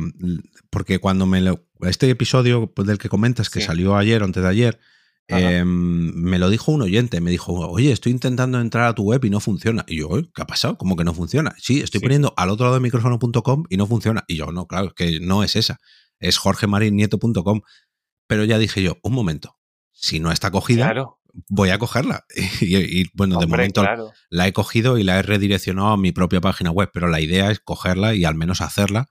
porque cuando me lo. Este episodio del que comentas, que salió ayer o antes de ayer, em, me lo dijo un oyente. Me dijo, oye, estoy intentando entrar a tu web y no funciona. Y yo, ¿qué ha pasado? ¿Cómo que no funciona? Sí, estoy poniendo al otro lado de micrófono.com y no funciona. Y yo, no, claro, que no es esa. Es jorgemarinieto.com. Pero ya dije yo, un momento, si no está cogida, voy a cogerla. Y, bueno, de momento la he cogido y la he redireccionado a mi propia página web, pero la idea es cogerla y al menos hacerla,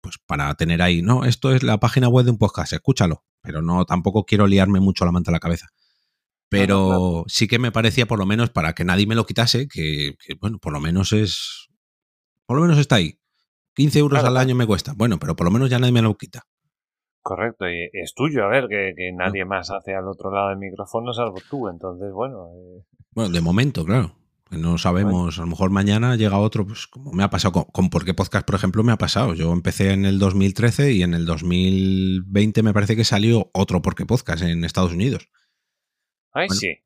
pues para tener ahí, no, esto es la página web de un podcast, escúchalo, pero no, tampoco quiero liarme mucho la manta a la cabeza. Pero sí que me parecía, por lo menos, para que nadie me lo quitase, que, bueno, por lo menos es. Por lo menos está ahí. 15 euros al año me cuesta. Bueno, pero por lo menos ya nadie me lo quita. Correcto, y es tuyo, a ver, que, nadie más hace al otro lado del micrófono salvo tú, entonces, bueno. Eh. Bueno, de momento, claro. Pues no sabemos, a lo mejor mañana llega otro, pues como me ha pasado con, con Por qué Podcast, por ejemplo, me ha pasado. Yo empecé en el 2013 y en el 2020 me parece que salió otro Por qué Podcast en Estados Unidos. Ay, sí.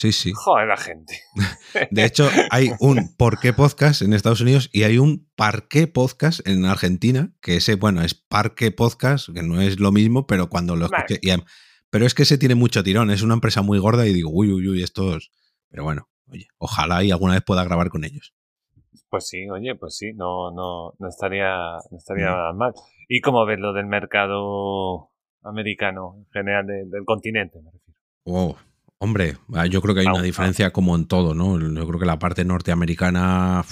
Sí, sí. Joder, la gente. De hecho, hay un ¿Por qué podcast en Estados Unidos y hay un Parque podcast en Argentina, que ese, bueno, es Parque podcast, que no es lo mismo, pero cuando lo escuché. pero es que ese tiene mucho tirón, es una empresa muy gorda y digo, uy, uy, uy, estos. Pero bueno, oye, ojalá y alguna vez pueda grabar con ellos. Pues sí, oye, pues sí, no, no, no estaría, no estaría mal. ¿Y cómo ves lo del mercado americano en general del continente, me refiero? Oh, Hombre, ah, yo creo que hay una diferencia como en todo, ¿no? Yo creo que la parte norteamericana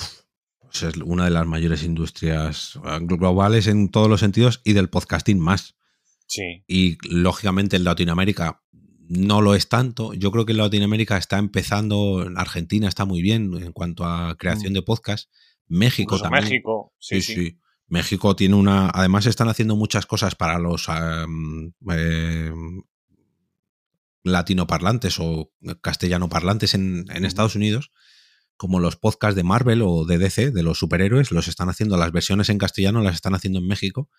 pues es una de las mayores industrias ah, globales en todos los sentidos y del podcasting más. Sí. Y lógicamente en Latinoamérica no lo es tanto. Yo creo que en Latinoamérica está empezando, en Argentina está muy bien en cuanto a creación mm. de podcast. México también. México, sí, sí, México tiene una. Además, están haciendo muchas cosas para los eh, latinoparlantes o castellanoparlantes en, en Estados Unidos, como los podcasts de Marvel o de DC, de los superhéroes, los están haciendo, las versiones en castellano las están haciendo en México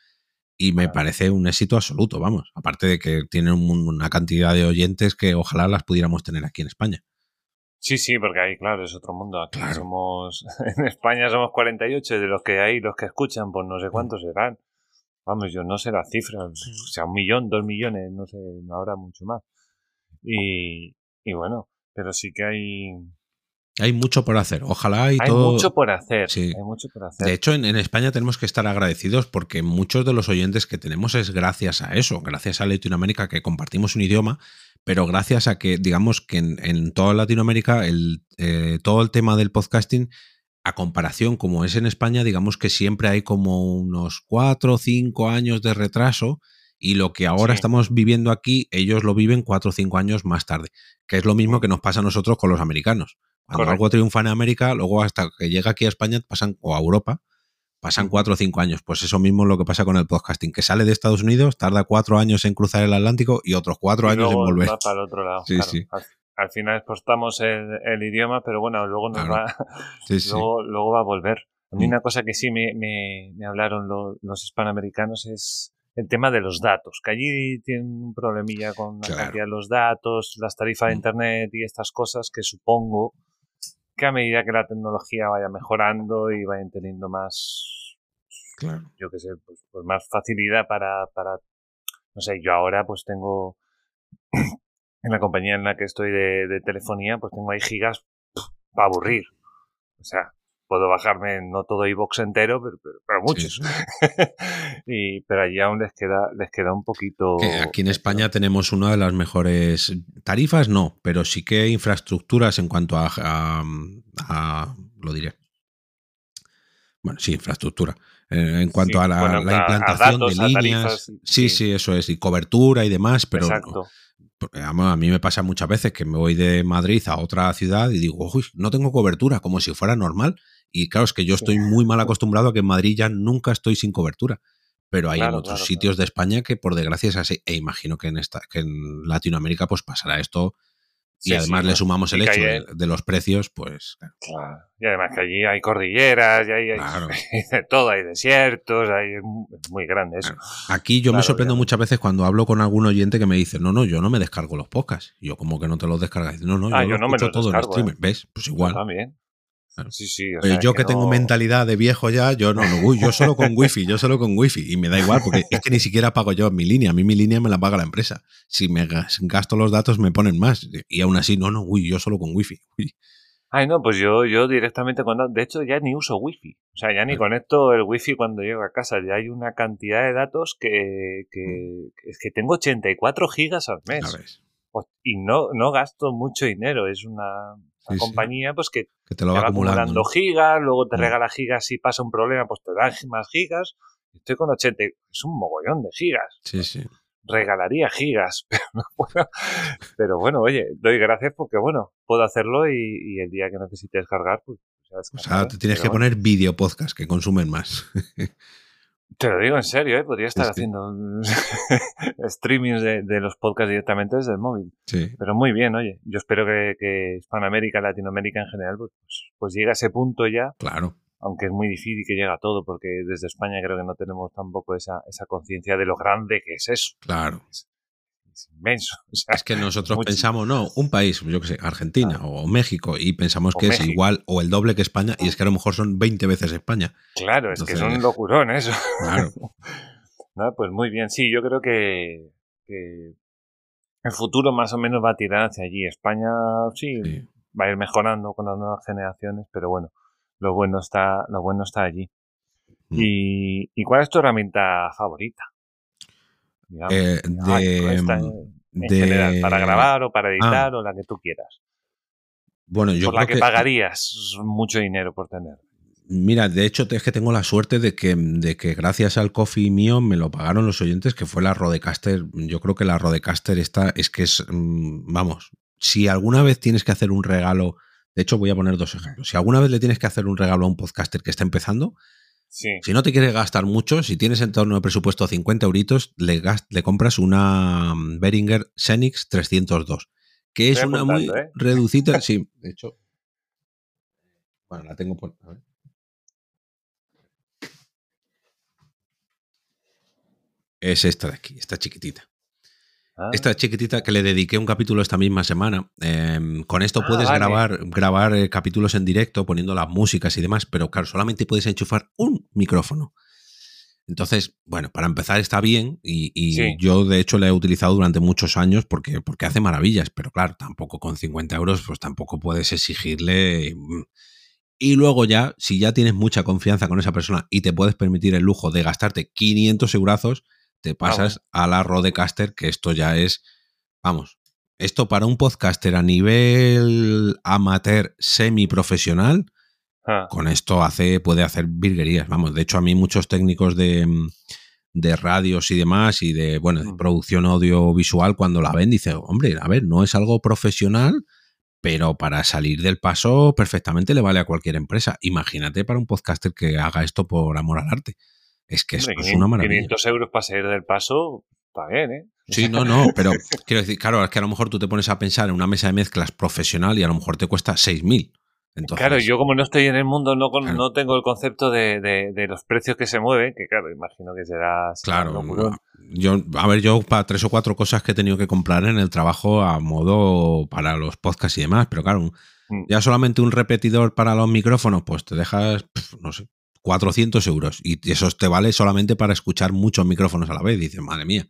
y me parece un éxito absoluto, vamos. Aparte de que tienen una cantidad de oyentes que ojalá las pudiéramos tener aquí en España. Sí, sí, porque ahí, claro, es otro mundo. Aquí somos, en España somos 48 y de los que hay, los que escuchan, pues no sé cuántos serán. Vamos, yo no sé la cifra, o sea, un millón, dos millones, no sé, habrá mucho más. Y, y bueno, pero sí que hay, hay mucho por hacer. Ojalá y hay todo. Mucho por hacer. Sí. Hay mucho por hacer. De hecho, en, España tenemos que estar agradecidos porque muchos de los oyentes que tenemos es gracias a eso, gracias a Latinoamérica que compartimos un idioma, pero gracias a que, digamos, que en, toda Latinoamérica el, eh, todo el tema del podcasting, a comparación como es en España, digamos que siempre hay como unos cuatro o cinco años de retraso y lo que ahora estamos viviendo aquí, ellos lo viven cuatro o cinco años más tarde, que es lo mismo que nos pasa a nosotros con los americanos. Cuando algo triunfa en América, luego hasta que llega aquí a España pasan, o a Europa, pasan cuatro o cinco años. Pues eso mismo es lo que pasa con el podcasting, que sale de Estados Unidos, tarda cuatro años en cruzar el Atlántico y otros cuatro años en volver. Va para el otro lado. Sí, sí. Al, final exportamos el, idioma, pero bueno, luego nos va, luego, va a volver. A mí mm. una cosa que sí me, me, hablaron los hispanoamericanos es el tema de los datos, que allí tienen un problemilla con la cantidad de los datos, las tarifas de mm. internet y estas cosas que supongo que a medida que la tecnología vaya mejorando y vayan teniendo más, yo qué sé, pues, pues, más facilidad para, para, no sé, yo ahora pues tengo, en la compañía en la que estoy de, de telefonía, pues tengo ahí gigas para aburrir. O sea, puedo bajarme no todo iBox entero, pero, pero, muchos. y, pero allí aún les queda, les queda un poquito. aquí en España tenemos una de las mejores tarifas, no, pero sí que infraestructuras en cuanto a, a, lo diré. Bueno, sí, infraestructura. Eh, en cuanto a la, implantación de líneas. sí, sí, eso es. Y cobertura y demás, pero a mí me pasa muchas veces que me voy de Madrid a otra ciudad y digo, uy, no tengo cobertura, como si fuera normal. Y claro, es que yo estoy muy mal acostumbrado a que en Madrid ya nunca estoy sin cobertura. Pero hay en otros sitios de España que por desgracia es así. E imagino que en, esta, que en Latinoamérica pues pasará esto y además le sumamos el hecho de, los precios, pues. Y además que allí hay cordilleras, y hay, de todo, hay desiertos, hay, es muy grande eso. Aquí yo me sorprendo muchas veces cuando hablo con algún oyente que me dice, no, no, yo no me descargo los podcasts. Yo, como que no te los descargas? No, no, ah, yo, no me los todo en streamer. ¿Ves? Pues igual. Yo también. Sí, sí, yo que, tengo mentalidad de viejo ya, yo no, no, yo solo con wifi, yo solo con wifi y me da igual porque es que ni siquiera pago yo mi línea, a mí mi línea me la paga la empresa. Si me gasto los datos me ponen más y aún así no, no, uy, yo solo con wifi. Ay, no, pues yo, yo directamente cuando, de hecho ya ni uso wifi, o sea, ya ni conecto el wifi cuando llego a casa, ya hay una cantidad de datos que, que, es que tengo 84 gigas al mes. Pues, y no, no gasto mucho dinero, es una, compañía pues que, te lo va, acumulando, gigas, luego te mm. regala gigas si pasa un problema, pues te da más gigas. Estoy con 80, es un mogollón de gigas. Sí, sí. Regalaría gigas, pero no puedo. Pero bueno, oye, doy gracias porque bueno, puedo hacerlo y, el día que necesites cargar, pues. o sea, te tienes que poner vídeo podcast que consumen más. Te lo digo en serio, ¿eh? podría estar haciendo streamings de, los podcasts directamente desde el móvil. Sí. Pero muy bien, oye. Yo espero que, que Hispanoamérica, Latinoamérica en general, pues, pues llegue a ese punto ya. Claro. Aunque es muy difícil que llegue a todo, porque desde España creo que no tenemos tampoco esa, esa conciencia de lo grande que es eso. Claro inmenso. es que nosotros pensamos, no, un país, yo que sé, Argentina o México, y pensamos que es igual o el doble que España, y es que a lo mejor son 20 veces España. Claro, es que son un locurón eso. Claro. pues muy bien, sí, yo creo que, el futuro más o menos va a tirar hacia allí. España sí, va a ir mejorando con las nuevas generaciones, pero bueno, lo bueno está, lo bueno está allí. Mm. ¿Y, ¿Y cuál es tu herramienta favorita? Eh, de, para grabar o para editar ah. o la que tú quieras. Bueno, yo por la que, pagarías mucho dinero por tener. Mira, de hecho es que tengo la suerte de que, de que gracias al coffee mío me lo pagaron los oyentes, que fue la Rodecaster. Yo creo que la Rodecaster está, es que es, mm, vamos, si alguna vez tienes que hacer un regalo, de hecho voy a poner dos ejemplos, si alguna vez le tienes que hacer un regalo a un podcaster que está empezando, si no te quieres gastar mucho, si tienes en torno de presupuesto 50 euritos, le, le compras una mm, Behringer Xenix 302, que es una muy ¿eh? reducida. sí, de hecho. Bueno, la tengo por. A ver. Es esta de aquí, esta chiquitita. Ah. Esta chiquitita que le dediqué un capítulo esta misma semana. Em, con esto ah, puedes grabar, grabar eh, capítulos en directo poniendo las músicas y demás, pero claro, solamente puedes enchufar un micrófono. Entonces, bueno, para empezar está bien y, yo de hecho la he utilizado durante muchos años porque, porque hace maravillas, pero claro, tampoco con 50 euros pues tampoco puedes exigirle... Mm. Y luego ya, si ya tienes mucha confianza con esa persona y te puedes permitir el lujo de gastarte 500 eurazos, te pasas a la Rodecaster, que esto ya es, vamos, esto para un podcaster a nivel amateur semiprofesional, ah. con esto hace, puede hacer virguerías. Vamos, de hecho, a mí muchos técnicos de, de radios y demás, y de, bueno, de mm. producción audiovisual, cuando la ven, dice, hombre, a ver, no es algo profesional, pero para salir del paso perfectamente le vale a cualquier empresa. Imagínate para un podcaster que haga esto por amor al arte. Es que es una maravilla. 500 euros para salir del paso, está bien, ¿eh? Sí, no, no, pero quiero decir, claro, es que a lo mejor tú te pones a pensar en una mesa de mezclas profesional y a lo mejor te cuesta 6.000. Entonces, claro, yo como no estoy en el mundo, no, no tengo el concepto de, los precios que se mueven, que claro, imagino que será... claro, yo, a ver, yo para tres o cuatro cosas que he tenido que comprar en el trabajo a modo para los podcasts y demás, pero claro, mm. ya solamente un repetidor para los micrófonos, pues te dejas, no sé, 400 euros. Y eso te vale solamente para escuchar muchos micrófonos a la vez. Dices, madre mía.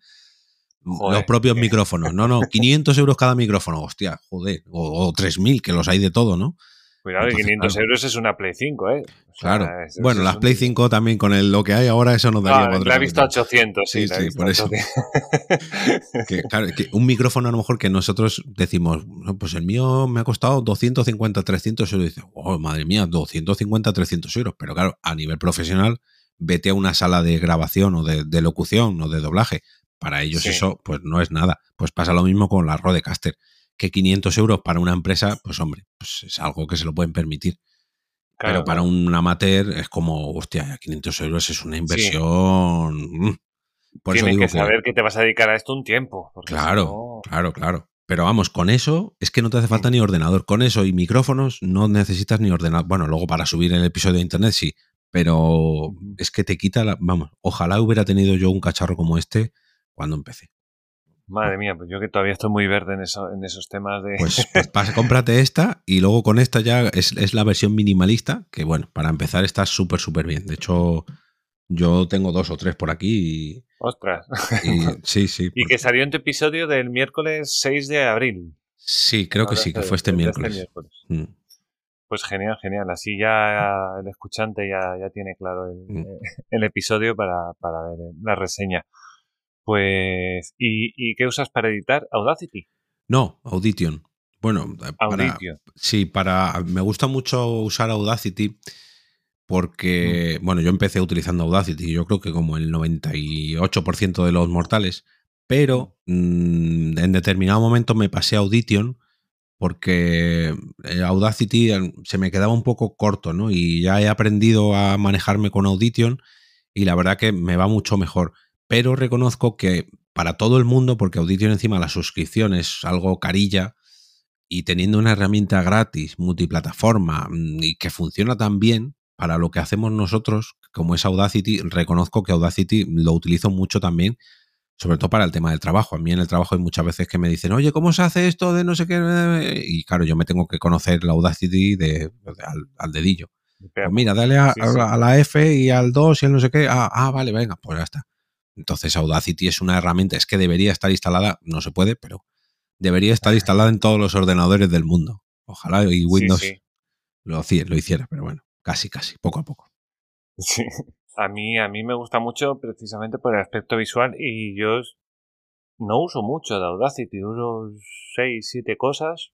los propios micrófonos. No, no, 500 euros cada micrófono. Hostia, joder. O, o 3.000, que los hay de todo, ¿no? Cuidado, 500 euros es una Play 5, ¿eh? claro. bueno, las Play 5 también con el, lo que hay ahora, eso nos daría. No, la he visto a 800, sí. Sí, por eso. claro, que un micrófono a lo mejor que nosotros decimos, pues el mío me ha costado 250, 300 euros. Y dices, oh, madre mía, 250, 300 euros. Pero claro, a nivel profesional, vete a una sala de grabación o de, de locución o de doblaje para ellos eso pues no es nada. Pues pasa lo mismo con la Rodecaster, que 500 euros para una empresa, pues hombre, pues es algo que se lo pueden permitir. Pero para un amateur es como, hostia, 500 euros es una inversión. Mm. Por Tienes que saber que, te vas a dedicar a esto un tiempo. Claro, claro, claro. Pero vamos, con eso es que no te hace falta ni ordenador. Con eso y micrófonos no necesitas ni ordenador. Bueno, luego para subir el episodio de internet sí, pero es que te quita la... Vamos, ojalá hubiera tenido yo un cacharro como este cuando empecé. Madre mía, pues yo que todavía estoy muy verde en, eso, en esos temas de... Pues, pues cómprate esta y luego con esta ya es, es la versión minimalista, que bueno, para empezar está súper, súper bien. De hecho, yo tengo dos o tres por aquí y... ¡Ostras! sí, sí. y que salió en tu episodio del miércoles 6 de abril. Sí, creo que sí, que fue este, este miércoles. Mm. Pues genial, genial. Así ya el escuchante ya, ya tiene claro el, mm. el episodio para, para, ver la reseña. Pues, ¿y, ¿y, qué usas para editar? ¿Audacity? No, Audition. Bueno, Audition. sí, para. Me gusta mucho usar Audacity porque, mm. bueno, yo empecé utilizando Audacity, yo creo que como el 98% de los mortales, pero mm, en determinado momento me pasé a Audition porque eh, Audacity eh, se me quedaba un poco corto, ¿no? Y ya he aprendido a manejarme con Audition y la verdad que me va mucho mejor. Pero reconozco que para todo el mundo, porque Audition encima la suscripción es algo carilla, y teniendo una herramienta gratis, multiplataforma mm, y que funciona tan bien, para lo que hacemos nosotros, como es Audacity, reconozco que Audacity lo utilizo mucho también, sobre todo para el tema del trabajo. A mí en el trabajo hay muchas veces que me dicen, oye, ¿cómo se hace esto de no sé qué? Y claro, yo me tengo que conocer la Audacity de, al, dedillo. Pues mira, dale a, la F y al 2 y al no sé qué. Ah, ah, vale, venga, pues ya está. Entonces Audacity es una herramienta, es que debería estar instalada, no se puede, pero debería estar instalada en todos los ordenadores del mundo. Ojalá y Windows Lo, lo hiciera, pero bueno. Casi, casi, poco a poco. Sí. A mí, a mí me gusta mucho precisamente por el aspecto visual y yo no uso mucho de Audacity, uso 6, 7 cosas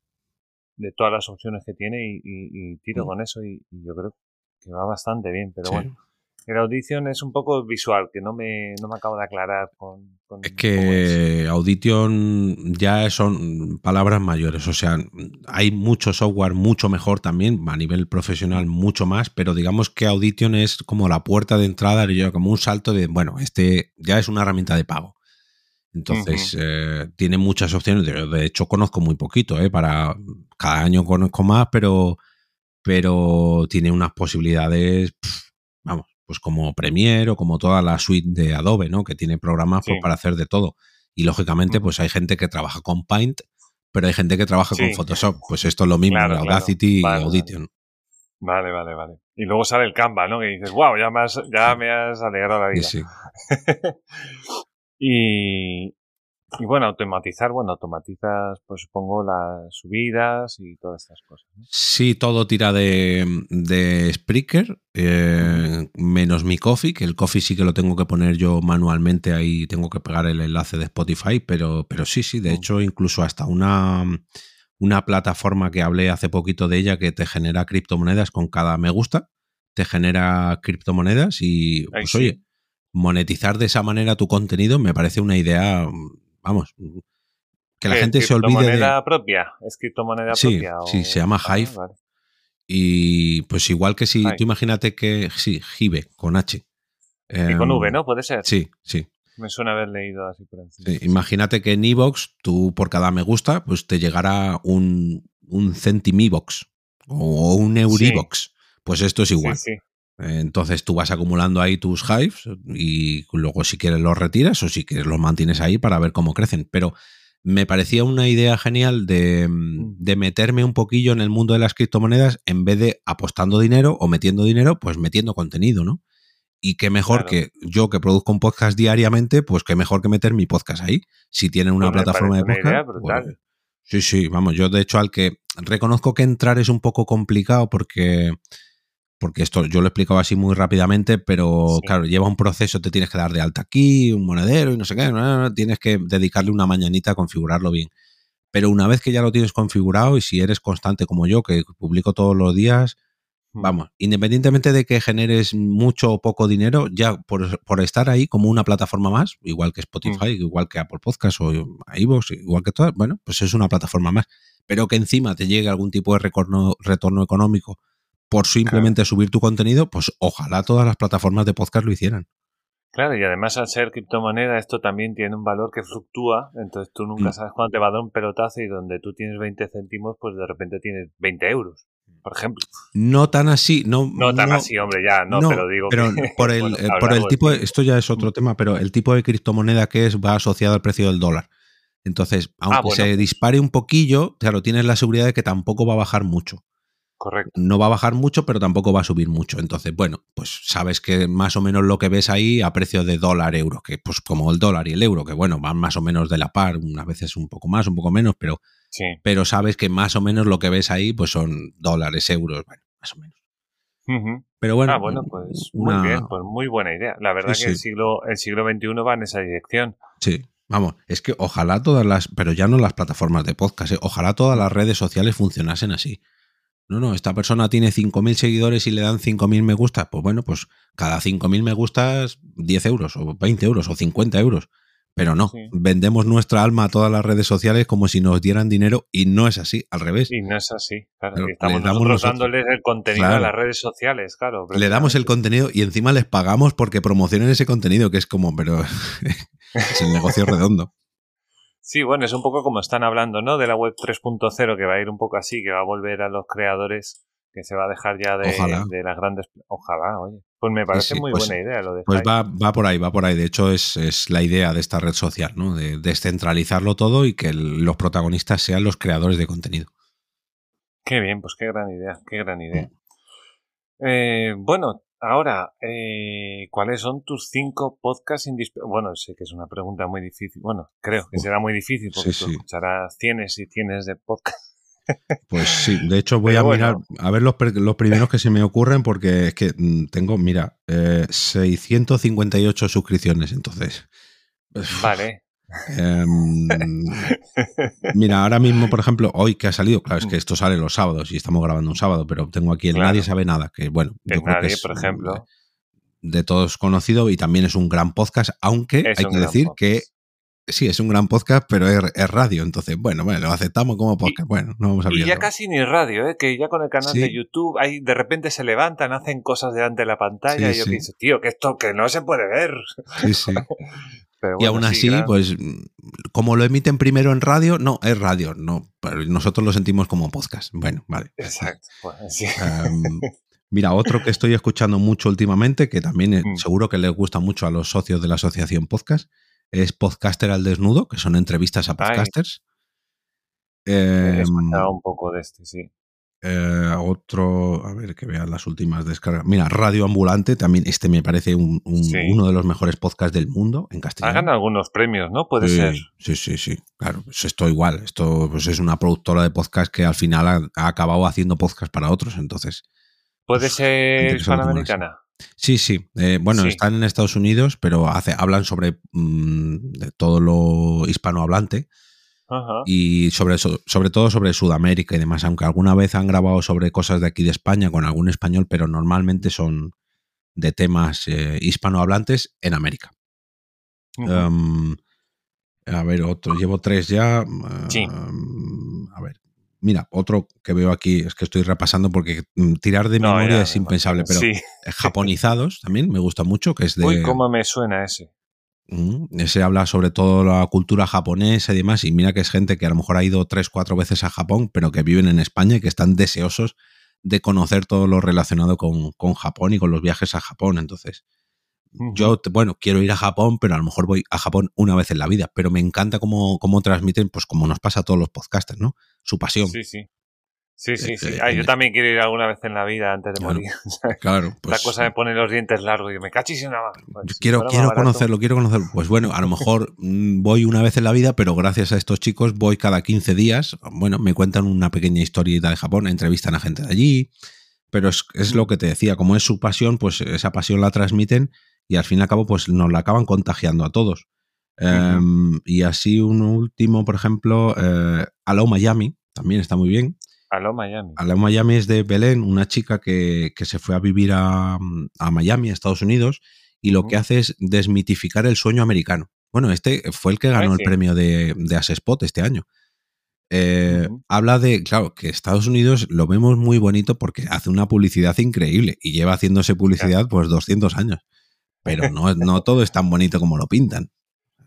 de todas las opciones que tiene y, tiro mm. con eso y, yo creo que va bastante bien, pero bueno. El Audition es un poco visual, que no me, no me acabo de aclarar con... es que Audition ya son palabras mayores, o sea, hay mucho software mucho mejor también, a nivel profesional mucho más, pero digamos que Audition es como la puerta de entrada, como un salto de, bueno, este ya es una herramienta de pago. Entonces, eh, tiene muchas opciones. De, hecho, conozco muy poquito, ¿eh? Para cada año conozco más, pero, pero tiene unas posibilidades, pues como Premiere o como toda la suite de Adobe, ¿no? Que tiene programas pues, para hacer de todo. Y lógicamente, pues hay gente que trabaja con Paint, pero hay gente que trabaja con Photoshop. Pues esto es lo mismo, Audacity y Audition. Vale, vale, vale. Y luego sale el Canva, ¿no? Que dices, wow, ya me has, ya me has alegrado la vida. Sí, sí. y, y bueno, automatizar, bueno, automatizas, pues supongo, las subidas y todas estas cosas. Sí, todo tira de, de Spreaker, eh, menos mi Coffee, que el Coffee sí que lo tengo que poner yo manualmente, ahí tengo que pegar el enlace de Spotify, pero, pero sí, sí, de hecho, incluso hasta una, una plataforma que hablé hace poquito de ella que te genera criptomonedas con cada me gusta, te genera criptomonedas y, pues oye, monetizar de esa manera tu contenido me parece una idea vamos, que la gente se olvide ¿Criptomoneda propia? ¿Es criptomoneda sí, propia? Sí, se llama ah, Hive. Y pues igual que si tú imagínate que, sí, Hive, con H. y con V, em, ¿no? Puede ser. Sí, sí. Me suena haber leído así por encima. Sí, imagínate que en Evox, tú por cada me gusta, pues te llegará un, un centimivox o un eurivox. Pues esto es igual. Sí, entonces tú vas acumulando ahí tus hives y luego si quieres los retiras o si quieres los mantienes ahí para ver cómo crecen. Pero me parecía una idea genial de, mm. de, meterme un poquillo en el mundo de las criptomonedas en vez de apostando dinero o metiendo dinero, pues metiendo contenido, ¿no? Y qué mejor que yo que produzco un podcast diariamente, pues qué mejor que meter mi podcast ahí. Si tienen una pues plataforma de podcast. Pues sí, sí, vamos, yo de hecho al que reconozco que entrar es un poco complicado porque porque esto yo lo he explicado así muy rápidamente, pero claro, lleva un proceso, te tienes que dar de alta aquí, un monedero y no sé qué, tienes que dedicarle una mañanita a configurarlo bien. Pero una vez que ya lo tienes configurado y si eres constante como yo, que publico todos los días, Mm. Vamos, independientemente de que generes mucho o poco dinero, ya por, por estar ahí como una plataforma más, igual que Spotify, igual que Apple Podcast o iVoox, igual que todas, bueno, pues es una plataforma más. Pero que encima te llegue algún tipo de retorno, retorno económico por simplemente subir tu contenido, pues ojalá todas las plataformas de podcast lo hicieran. Claro, y además al ser criptomoneda esto también tiene un valor que fluctúa, entonces tú nunca Mm. sabes cuándo te va a dar un pelotazo y donde tú tienes 20 céntimos, pues de repente tienes 20 euros, por ejemplo. No tan así, no. No tan así, hombre, ya, no, pero digo pero que... por el, bueno, eh, por el hablamos tipo, de- esto ya es otro Mm. tema, pero el tipo de criptomoneda que es va asociado al precio del dólar. Entonces, aunque Ah, bueno. se dispare un poquillo, claro, tienes la seguridad de que tampoco va a bajar mucho. Correcto. No va a bajar mucho, pero tampoco va a subir mucho. Entonces, bueno, pues sabes que más o menos lo que ves ahí a precio de dólar euro, que pues como el dólar y el euro, que bueno, van más o menos de la par, unas veces un poco más, un poco menos, pero, Sí. pero sabes que más o menos lo que ves ahí pues son dólares, euros, bueno, más o menos. Pero bueno, ah, bueno, pues una- muy bien, pues muy buena idea. La verdad Sí, que el siglo, el siglo XXI va en esa dirección. Sí, vamos, es que ojalá todas las, pero ya no las plataformas de podcast, ¿eh? ojalá todas las redes sociales funcionasen así. No, no, esta persona tiene 5.000 seguidores y le dan 5.000 me gustas. Pues bueno, pues cada 5.000 me gustas 10 euros o 20 euros o 50 euros. Pero no, Sí. vendemos nuestra alma a todas las redes sociales como si nos dieran dinero y no es así, al revés. Y no es así. Claro, estamos nosotros nosotros. dándoles el contenido a las redes sociales, claro. Le damos el contenido y encima les pagamos porque promocionen ese contenido, que es como, pero es el negocio redondo. Sí, bueno, es un poco como están hablando, ¿no? De la web 3.0, que va a ir un poco así, que va a volver a los creadores, que se va a dejar ya de, de las grandes... Ojalá, oye. Pues me parece sí, muy pues- buena idea lo de Pues va, va por ahí, va por ahí. De hecho, es, es la idea de esta red social, ¿no? De descentralizarlo todo y que el- los protagonistas sean los creadores de contenido. Qué bien, pues qué gran idea, qué gran idea. Mm. Eh, bueno, ahora, eh, ¿cuáles son tus cinco podcasts indispensables? Bueno, sé que es una pregunta muy difícil. Bueno, creo que será muy difícil porque Sí, tú sí. escucharás cienes y cienes de podcast. Pues sí, de hecho voy Pero a bueno. mirar, a ver los, los primeros que se me ocurren porque es que mm, tengo, mira, eh, 658 suscripciones, entonces. Vale. Em, mira, ahora mismo, por ejemplo, hoy que ha salido, claro, es que esto sale los sábados y estamos grabando un sábado, pero tengo aquí el Claro. Nadie sabe nada, que bueno, yo creo que es por ejemplo. de todos conocido y también es un gran podcast, aunque Es hay que decir podcast. que sí, es un gran podcast, pero es, es radio, entonces, bueno, bueno, lo aceptamos como podcast, bueno, no vamos a Y ya casi ni radio, ¿eh? que ya con el canal Sí. de YouTube, ahí de repente se levantan, hacen cosas delante de la pantalla Sí, y yo sí. pienso, tío, que esto que no se puede ver. Sí, sí. Pero Y aún sí, así, gran- pues, como lo emiten primero en radio, no, es radio, no, pero nosotros lo sentimos como podcast. Bueno, vale. Exacto. sí. Em, mira, otro que estoy escuchando mucho últimamente, que también eh, Mm. seguro que les gusta mucho a los socios de la asociación podcast, es Podcaster al Desnudo, que son entrevistas a Ay. podcasters. He Em, escuchado un poco de este, sí. Eh, otro, a ver que vean las últimas descargas. Mira, Radio Ambulante, también este me parece un- un- Sí. uno de los mejores podcasts del mundo en castellano. ganado algunos premios, ¿no? Puede sí, ser. Sí, sí, sí. Claro, pues esto igual. Esto pues es una productora de podcast que al final ha, ha acabado haciendo podcast para otros. Entonces, Puede Pues, ser hispanoamericana. sí, sí. eh, bueno, Sí. están en Estados Unidos, pero hace, hablan sobre mm, de todo lo hispanohablante Ajá. y sobre, so- sobre todo sobre Sudamérica y demás. Aunque alguna vez han grabado sobre cosas de aquí de España con algún español, pero normalmente son de temas eh, hispanohablantes en América. Um, a ver, otro, llevo tres ya. Sí. Um, a ver, mira, otro que veo aquí, es que estoy repasando porque mm, tirar de No, memoria ya, es impensable, pero. Sí. japonizados también me gusta mucho, que es de... Uy, cómo me suena ese. Mm, Ese habla sobre toda la cultura japonesa y demás, y mira que es gente que a lo mejor ha ido tres, cuatro veces a Japón, pero que viven en España y que están deseosos de conocer todo lo relacionado con, con Japón y con los viajes a Japón. Entonces, yo, bueno, quiero ir a Japón, pero a lo mejor voy a Japón una vez en la vida. Pero me encanta cómo, cómo transmiten, pues como nos pasa a todos los podcasters, ¿no? Su pasión. Sí, sí. Sí, sí, sí. eh, Ah, yo también quiero ir alguna vez en la vida antes de Claro. morir. Claro, La pues. cosa me pone los dientes largos y me cachis en nada. Pues, si quiero quiero conocerlo, quiero conocerlo. Pues bueno, a lo mejor mm, voy una vez en la vida, pero gracias a estos chicos voy cada 15 días. Bueno, me cuentan una pequeña historieta de Japón, entrevistan a gente de allí. Pero es, es lo que te decía, como es su pasión, pues esa pasión la transmiten y al fin y al cabo, pues nos la acaban contagiando a todos. Em, y así un último, por ejemplo, eh, Hello Miami, también está muy bien. Aló Miami. Aló Miami es de Belén, una chica que, se fue a vivir a, Miami, a Estados Unidos, y lo que hace es desmitificar el sueño americano. Bueno, este fue el que ganó el premio de, de Spot este año. Eh, habla de, claro, que Estados Unidos lo vemos muy bonito porque hace una publicidad increíble y lleva haciéndose publicidad pues 200 años. Pero no, no todo es tan bonito como lo pintan.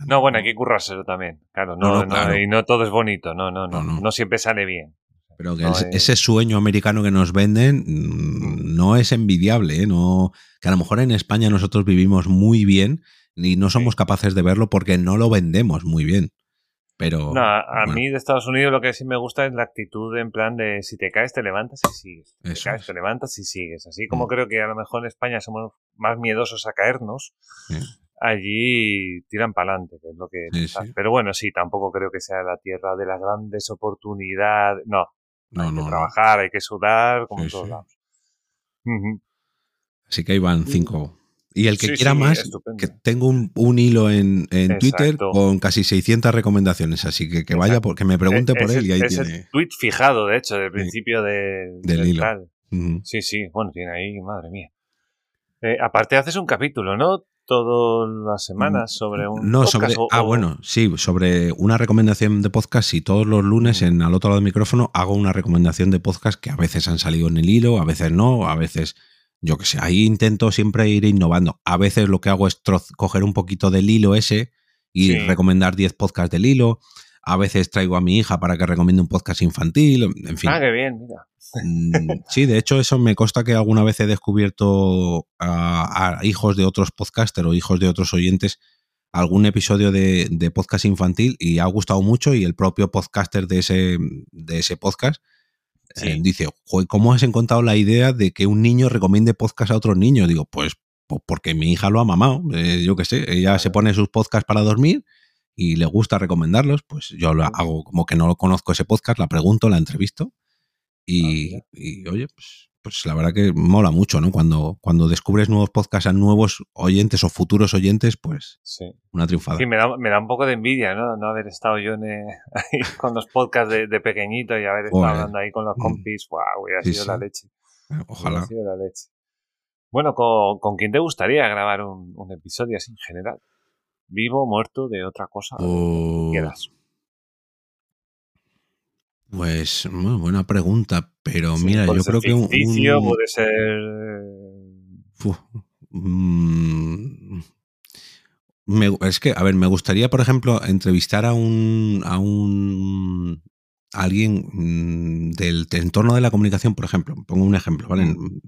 No, bueno, hay que currárselo también. Claro, no, y no todo es bonito, no, no, no, no, siempre sale bien. Pero que ese sueño americano que nos venden mm, no es envidiable, ¿eh? no, que a lo mejor en España nosotros vivimos muy bien y no somos capaces de verlo porque no lo vendemos muy bien. Pero, no, a, mí de Estados Unidos lo que sí me gusta es la actitud en plan de si te caes te levantas y sigues. te caes te levantas y sigues. Así como mm. creo que a lo mejor en España somos más miedosos a caernos, allí tiran para adelante, que es lo que... Pero bueno, sí, tampoco creo que sea la tierra de las grandes oportunidades. No, hay que trabajar, hay que sudar, como en todos lados. Así que ahí van cinco, y el que quiera más, que tengo un, hilo en, Twitter con casi 600 recomendaciones, así que que vaya, porque me pregunte por él y ahí tiene. El tweet fijado, de hecho, del principio del hilo. Sí, sí, bueno, tiene ahí, madre mía. Eh, aparte haces un capítulo, ¿no? Todas las semanas sobre un. No, sobre. ah, bueno, sí, sobre una recomendación de podcast. Y todos los lunes en al otro lado del micrófono hago una recomendación de podcast que a veces han salido en el hilo, a veces no, a veces yo que sé, ahí intento siempre ir innovando. A veces lo que hago es coger un poquito del hilo ese y recomendar 10 podcasts del hilo. A veces traigo a mi hija para que recomiende un podcast infantil, en fin. Ah, qué bien, mira. Mm, sí, de hecho eso me consta que alguna vez he descubierto a, hijos de otros podcasters o hijos de otros oyentes algún episodio de, de, podcast infantil y ha gustado mucho y el propio podcaster de ese, de ese podcast eh, dice, ¿cómo has encontrado la idea de que un niño recomiende podcast a otros niños? Digo, pues, porque mi hija lo ha mamado, eh, yo qué sé, ella se pone sus podcasts para dormir y le gusta recomendarlos, pues yo lo hago como que no lo conozco ese podcast, la pregunto, la entrevisto y, ah, y oye, pues pues la verdad que mola mucho, ¿no? Cuando, cuando descubres nuevos podcasts a nuevos oyentes o futuros oyentes, pues una triunfada. Sí, me da, me da, un poco de envidia, ¿no? No haber estado yo ahí con los podcasts de, pequeñito y haber estado hablando ahí con los mm. compis. ¡Wow! Hubiera sido la leche. Ojalá. Sido la leche. Bueno, ¿con, ¿con, quién te gustaría grabar un, un, episodio así en general? ¿Vivo, muerto, de otra cosa? Uh, quieras. Pues muy buena pregunta, pero mira, yo creo que un, puede ser. Mm, es que, a ver, me gustaría, por ejemplo, entrevistar a un a un alguien mm, del entorno de la comunicación, por ejemplo. Pongo un ejemplo, ¿vale? Mm.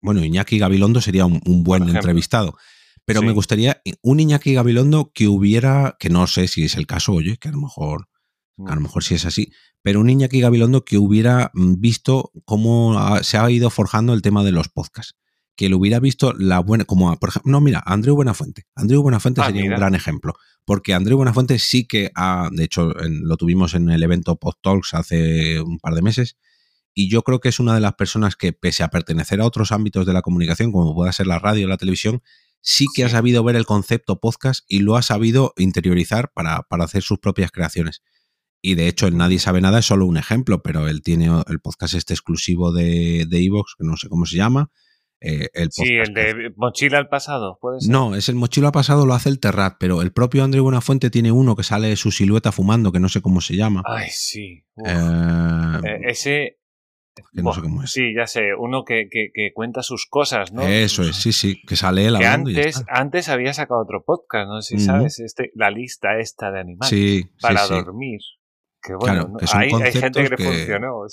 Bueno, Iñaki Gabilondo sería un, buen entrevistado. Pero me gustaría un Iñaki Gabilondo que hubiera, que no sé si es el caso, oye, que a lo mejor, a lo mejor sí es así, pero un Iñaki Gabilondo que hubiera mm, visto cómo se ha ido forjando el tema de los podcasts. Que lo hubiera visto la buena, como por ejemplo, no, mira, Andreu Buenafuente. Andreu Buenafuente ah, sería un gran ejemplo. Porque Andreu Buenafuente sí que ha, de hecho, lo tuvimos en el evento Pod Talks hace un par de meses. Y yo creo que es una de las personas que, pese a pertenecer a otros ámbitos de la comunicación, como pueda ser la radio o la televisión, sí que ha sabido ver el concepto podcast y lo ha sabido interiorizar para, para hacer sus propias creaciones. Y de hecho, el Nadie sabe nada es solo un ejemplo, pero él tiene el podcast este exclusivo de Evox, que no sé cómo se llama. Eh, el sí, el de Mochila al pasado, ¿puede ser? No, es el Mochila al pasado, lo hace el Terrat, pero el propio André Buenafuente tiene uno que sale su silueta fumando, que no sé cómo se llama. Ay, sí. Eh, eh, ese. Que no sé cómo es. Sí, ya sé, uno que, que, cuenta sus cosas, ¿no? Eso es, sí, sí, que sale él hablando antes, antes había sacado otro podcast, no sé si sabes, este, la lista esta de animales sí, para dormir. Que bueno, hay, gente que, le funcionó.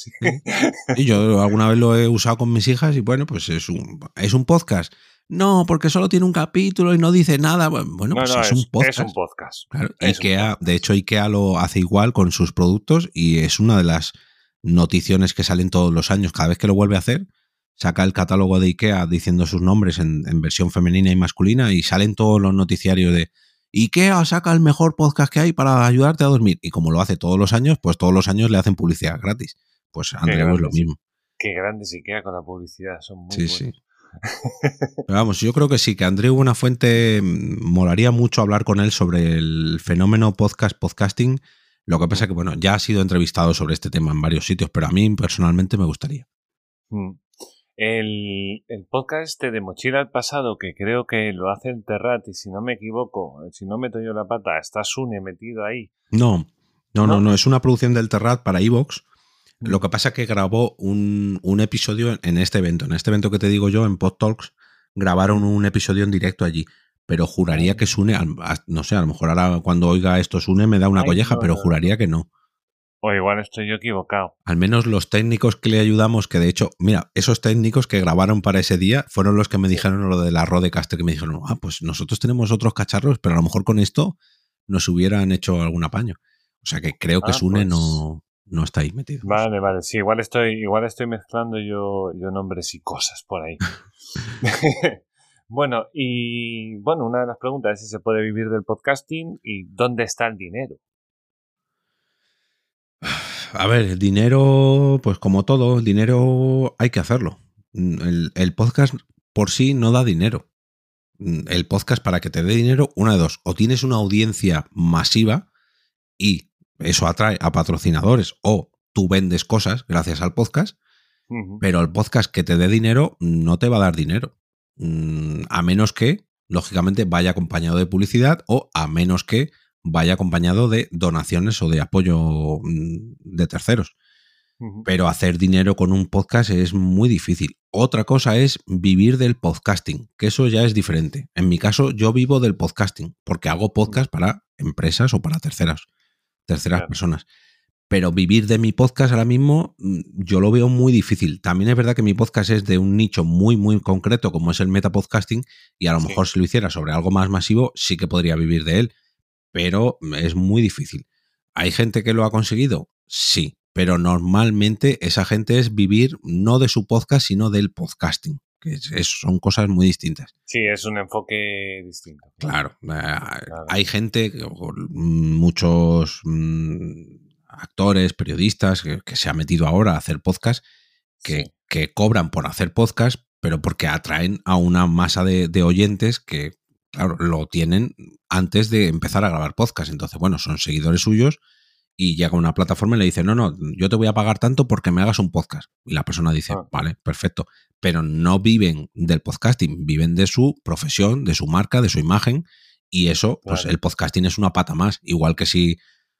Y yo alguna vez lo he usado con mis hijas y bueno, pues es un, es un podcast. No, porque solo tiene un capítulo y no dice nada. Bueno, pues es, un podcast. Es un podcast. Ikea, de hecho, IKEA lo hace igual con sus productos y es una de las noticiones que salen todos los años. Cada vez que lo vuelve a hacer, saca el catálogo de IKEA diciendo sus nombres en, en versión femenina y masculina y salen todos los noticiarios de IKEA saca el mejor podcast que hay para ayudarte a dormir. Y como lo hace todos los años, pues todos los años le hacen publicidad gratis. Pues Andreu es lo mismo. Qué grandes IKEA con la publicidad, son muy Sí, sí. Pero vamos, yo creo que sí, que Andreu Buenafuente mm, molaría mucho hablar con él sobre el fenómeno podcast, podcasting, Lo que pasa es que, bueno, ya ha sido entrevistado sobre este tema en varios sitios, pero a mí personalmente me gustaría. Mm. El, el, podcast este de Mochila al Pasado, que creo que lo hace el Terrat, y si no me equivoco, si no meto yo la pata, está Sune metido ahí. No, no, no, no, es una producción del Terrat para Evox. Lo que pasa es que grabó un, un, episodio en este evento. En este evento que te digo yo, en Pod Talks, grabaron un episodio en directo allí. Pero juraría que Sune, no sé, a lo mejor ahora cuando oiga esto Sune me da una colleja, pero juraría que no. O igual estoy yo equivocado. Al menos los técnicos que le ayudamos, que de hecho, mira, esos técnicos que grabaron para ese día fueron los que me dijeron lo de la Rodecaster, que me dijeron, ah, pues nosotros tenemos otros cacharros, pero a lo mejor con esto nos hubieran hecho algún apaño. O sea que creo que ah, Sune pues no, no está ahí metido. Vale, vale, sí, igual estoy, igual estoy mezclando yo, yo nombres y cosas por ahí. bueno, y bueno, una de las preguntas es si se puede vivir del podcasting y dónde está el dinero. A ver, el dinero, pues como todo, el dinero hay que hacerlo. El, el podcast por sí no da dinero. El podcast para que te dé dinero, una de dos, o tienes una audiencia masiva y eso atrae a patrocinadores o tú vendes cosas gracias al podcast, pero el podcast que te dé dinero no te va a dar dinero. Mm, a menos que, lógicamente, vaya acompañado de publicidad o a menos que vaya acompañado de donaciones o de apoyo mm, de terceros. Pero hacer dinero con un podcast es muy difícil. Otra cosa es vivir del podcasting, que eso ya es diferente. En mi caso, yo vivo del podcasting, porque hago podcast para empresas o para terceras, terceras personas. Pero vivir de mi podcast ahora mismo mm, yo lo veo muy difícil. También es verdad que mi podcast es de un nicho muy, muy concreto, como es el metapodcasting, y a lo mejor si lo hiciera sobre algo más masivo, sí que podría vivir de él. Pero es muy difícil. ¿Hay gente que lo ha conseguido? Sí, pero normalmente esa gente es vivir no de su podcast, sino del podcasting que son cosas muy distintas. Sí, es un enfoque distinto. Claro, eh, hay gente, muchos mm, actores, periodistas, que, se ha metido ahora a hacer podcast, que, cobran por hacer podcast, pero porque atraen a una masa de, oyentes que, claro, lo tienen antes de empezar a grabar podcast. Entonces, bueno, son seguidores suyos y llega una plataforma y le dice, no, no, yo te voy a pagar tanto porque me hagas un podcast. Y la persona dice, ah. vale, perfecto. Pero no viven del podcasting, viven de su profesión, de su marca, de su imagen. Y eso, pues el podcasting es una pata más. Igual que si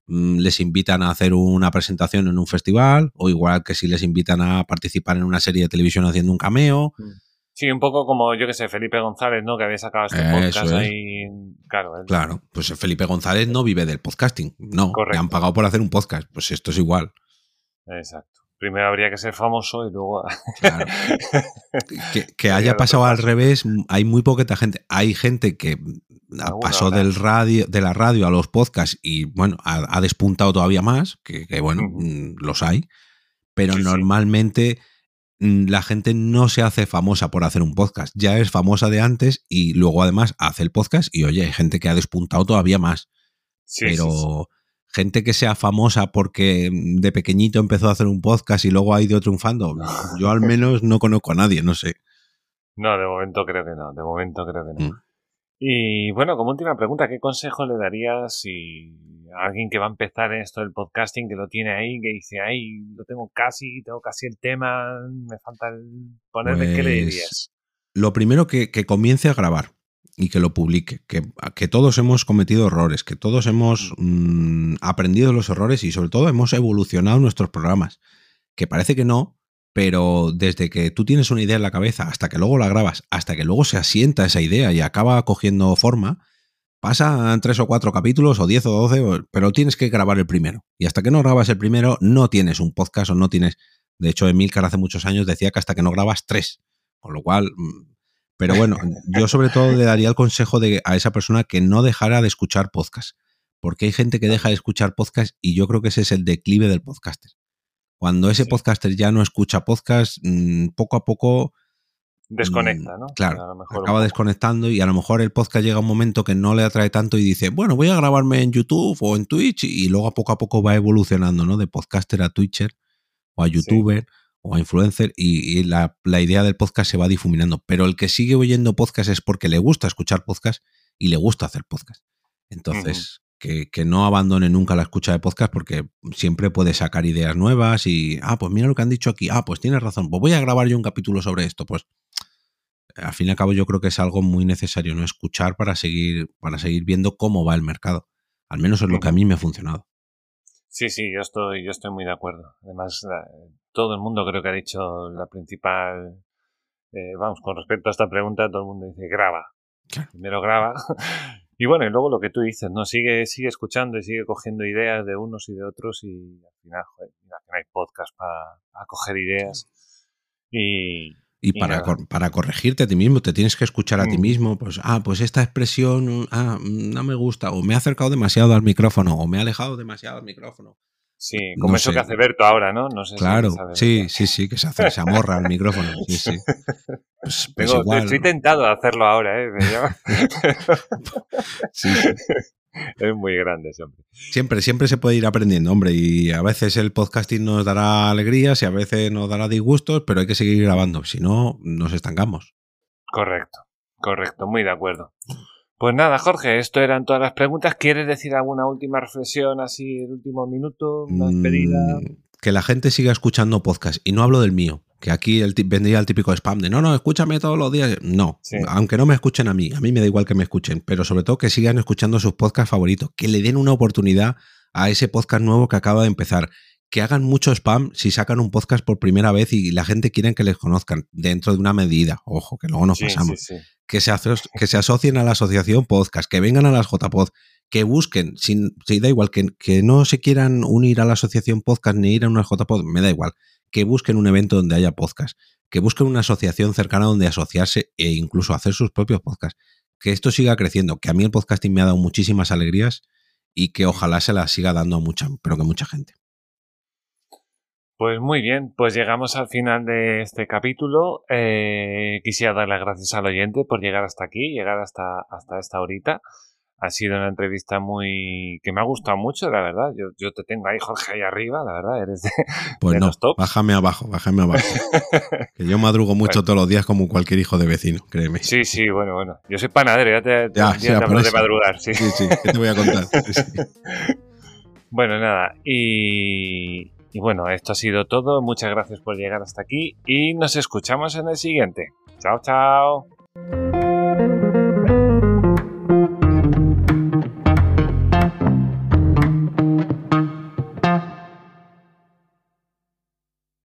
les invitan a hacer una presentación en un festival, o igual que si les invitan a participar en una serie de televisión haciendo un cameo. Mm. Sí, un poco como, yo que sé, Felipe González, ¿no? Que había sacado este podcast ahí. Claro, claro, pues Felipe González no vive del podcasting. No, le han pagado por hacer un podcast. Pues esto es igual. Exacto. Primero habría que ser famoso y luego. que, haya pasado al revés, hay muy poquita gente. Hay gente que pasó del radio, de la radio a los podcasts y bueno, ha, despuntado todavía más, que, bueno, mm, los hay, pero normalmente mm, la gente no se hace famosa por hacer un podcast, ya es famosa de antes y luego además hace el podcast y oye, hay gente que ha despuntado todavía más. pero gente que sea famosa porque mm, de pequeñito empezó a hacer un podcast y luego ha ido triunfando, yo al menos no conozco a nadie, no sé. No, de momento creo que no, de momento creo que no. Y bueno, como última pregunta, ¿qué consejo le darías si a alguien que va a empezar en esto del podcasting, que lo tiene ahí, que dice, ay, lo tengo casi, tengo casi el tema, me falta el ponerme, ¿qué le pues, dirías? Lo primero que, que comience a grabar y que lo publique, que, que, todos hemos cometido errores, que todos hemos mm, aprendido los errores y sobre todo hemos evolucionado nuestros programas, que parece que no, pero desde que tú tienes una idea en la cabeza hasta que luego la grabas, hasta que luego se asienta esa idea y acaba cogiendo forma, pasan tres o cuatro capítulos o diez o doce, pero tienes que grabar el primero. Y hasta que no grabas el primero, no tienes un podcast o no tienes... De hecho, Emilcar hace muchos años decía que hasta que no grabas tres. Con lo cual... Mm, pero bueno, yo sobre todo le daría el consejo de, a esa persona que no dejara de escuchar podcast. Porque hay gente que deja de escuchar podcast y yo creo que ese es el declive del podcaster. Cuando ese podcaster ya no escucha podcast, mm, poco a poco... Desconecta, ¿no? Claro, acaba desconectando y a lo mejor el podcast llega a un momento que no le atrae tanto y dice, bueno, voy a grabarme en YouTube o en Twitch y luego poco a poco va evolucionando, ¿no? De podcaster a Twitcher o a YouTuber o a influencer y, la, idea del podcast se va difuminando. Pero el que sigue oyendo podcast es porque le gusta escuchar podcast y le gusta hacer podcast. Entonces, que, que, no abandone nunca la escucha de podcast porque siempre puede sacar ideas nuevas y, ah, pues mira lo que han dicho aquí, ah, pues tienes razón, pues voy a grabar yo un capítulo sobre esto, pues al fin y al cabo yo creo que es algo muy necesario, ¿no? Escuchar para seguir, para seguir viendo cómo va el mercado. Al menos es lo que a mí me ha funcionado. Sí, sí, yo estoy, yo estoy muy de acuerdo. Además, todo el mundo creo que ha dicho la principal, eh, vamos, con respecto a esta pregunta, todo el mundo dice graba. Primero graba. y bueno, y luego lo que tú dices, ¿no? Sigue, sigue escuchando y sigue cogiendo ideas de unos y de otros y al final, joder, mira, que no hay podcast para coger ideas. Y, y, para, para, corregirte a ti mismo, te tienes que escuchar a ti mm. mismo, pues, ah, pues esta expresión, ah, no me gusta, o me he acercado demasiado al micrófono, o me he alejado demasiado al micrófono. Sí, como eso que hace Berto ahora, ¿no? No sé Claro, sí, sí, sí, que se hace, se amorra al micrófono. Sí, sí. Pues, pues estoy tentado a hacerlo ahora, ¿eh? sí, sí. Es muy grande hombre. Siempre, siempre se puede ir aprendiendo, hombre, y a veces el podcasting nos dará alegrías y a veces nos dará disgustos, pero hay que seguir grabando, si no, nos estancamos. Correcto, correcto, muy de acuerdo. Pues nada, Jorge, esto eran todas las preguntas. ¿Quieres decir alguna última reflexión así, el último minuto, una despedida? Mm, que la gente siga escuchando podcast, y no hablo del mío, que aquí el, vendría el típico spam de no, no, escúchame todos los días. No, aunque no me escuchen a mí, a mí me da igual que me escuchen, pero sobre todo que sigan escuchando sus podcasts favoritos, que le den una oportunidad a ese podcast nuevo que acaba de empezar, que hagan mucho spam si sacan un podcast por primera vez y la gente quiere que les conozcan dentro de una medida. Ojo, que luego nos pasamos. que, se que se asocien a la asociación podcast, que vengan a las JPod, que busquen, sin, si da igual, que, que no se quieran unir a la asociación podcast ni ir a una JPod, me da igual que busquen un evento donde haya podcast, que busquen una asociación cercana donde asociarse e incluso hacer sus propios podcasts. Que esto siga creciendo, que a mí el podcasting me ha dado muchísimas alegrías y que ojalá se las siga dando a mucha, pero que mucha gente. Pues muy bien, pues llegamos al final de este capítulo. Eh, quisiera dar las gracias al oyente por llegar hasta aquí, llegar hasta, hasta esta horita ha sido una entrevista muy que me ha gustado mucho, la verdad. Yo, yo te tengo ahí, Jorge, ahí arriba, la verdad, eres de, pues no, Bájame abajo, bájame abajo. que yo madrugo mucho todos los días como cualquier hijo de vecino, créeme. Sí, sí, bueno, bueno. Yo soy panadero, ya te, ya, te, de madrugar, sí. Sí, sí, ¿qué te voy a contar? bueno, nada, y, y bueno, esto ha sido todo. Muchas gracias por llegar hasta aquí y nos escuchamos en el siguiente. Chao, chao.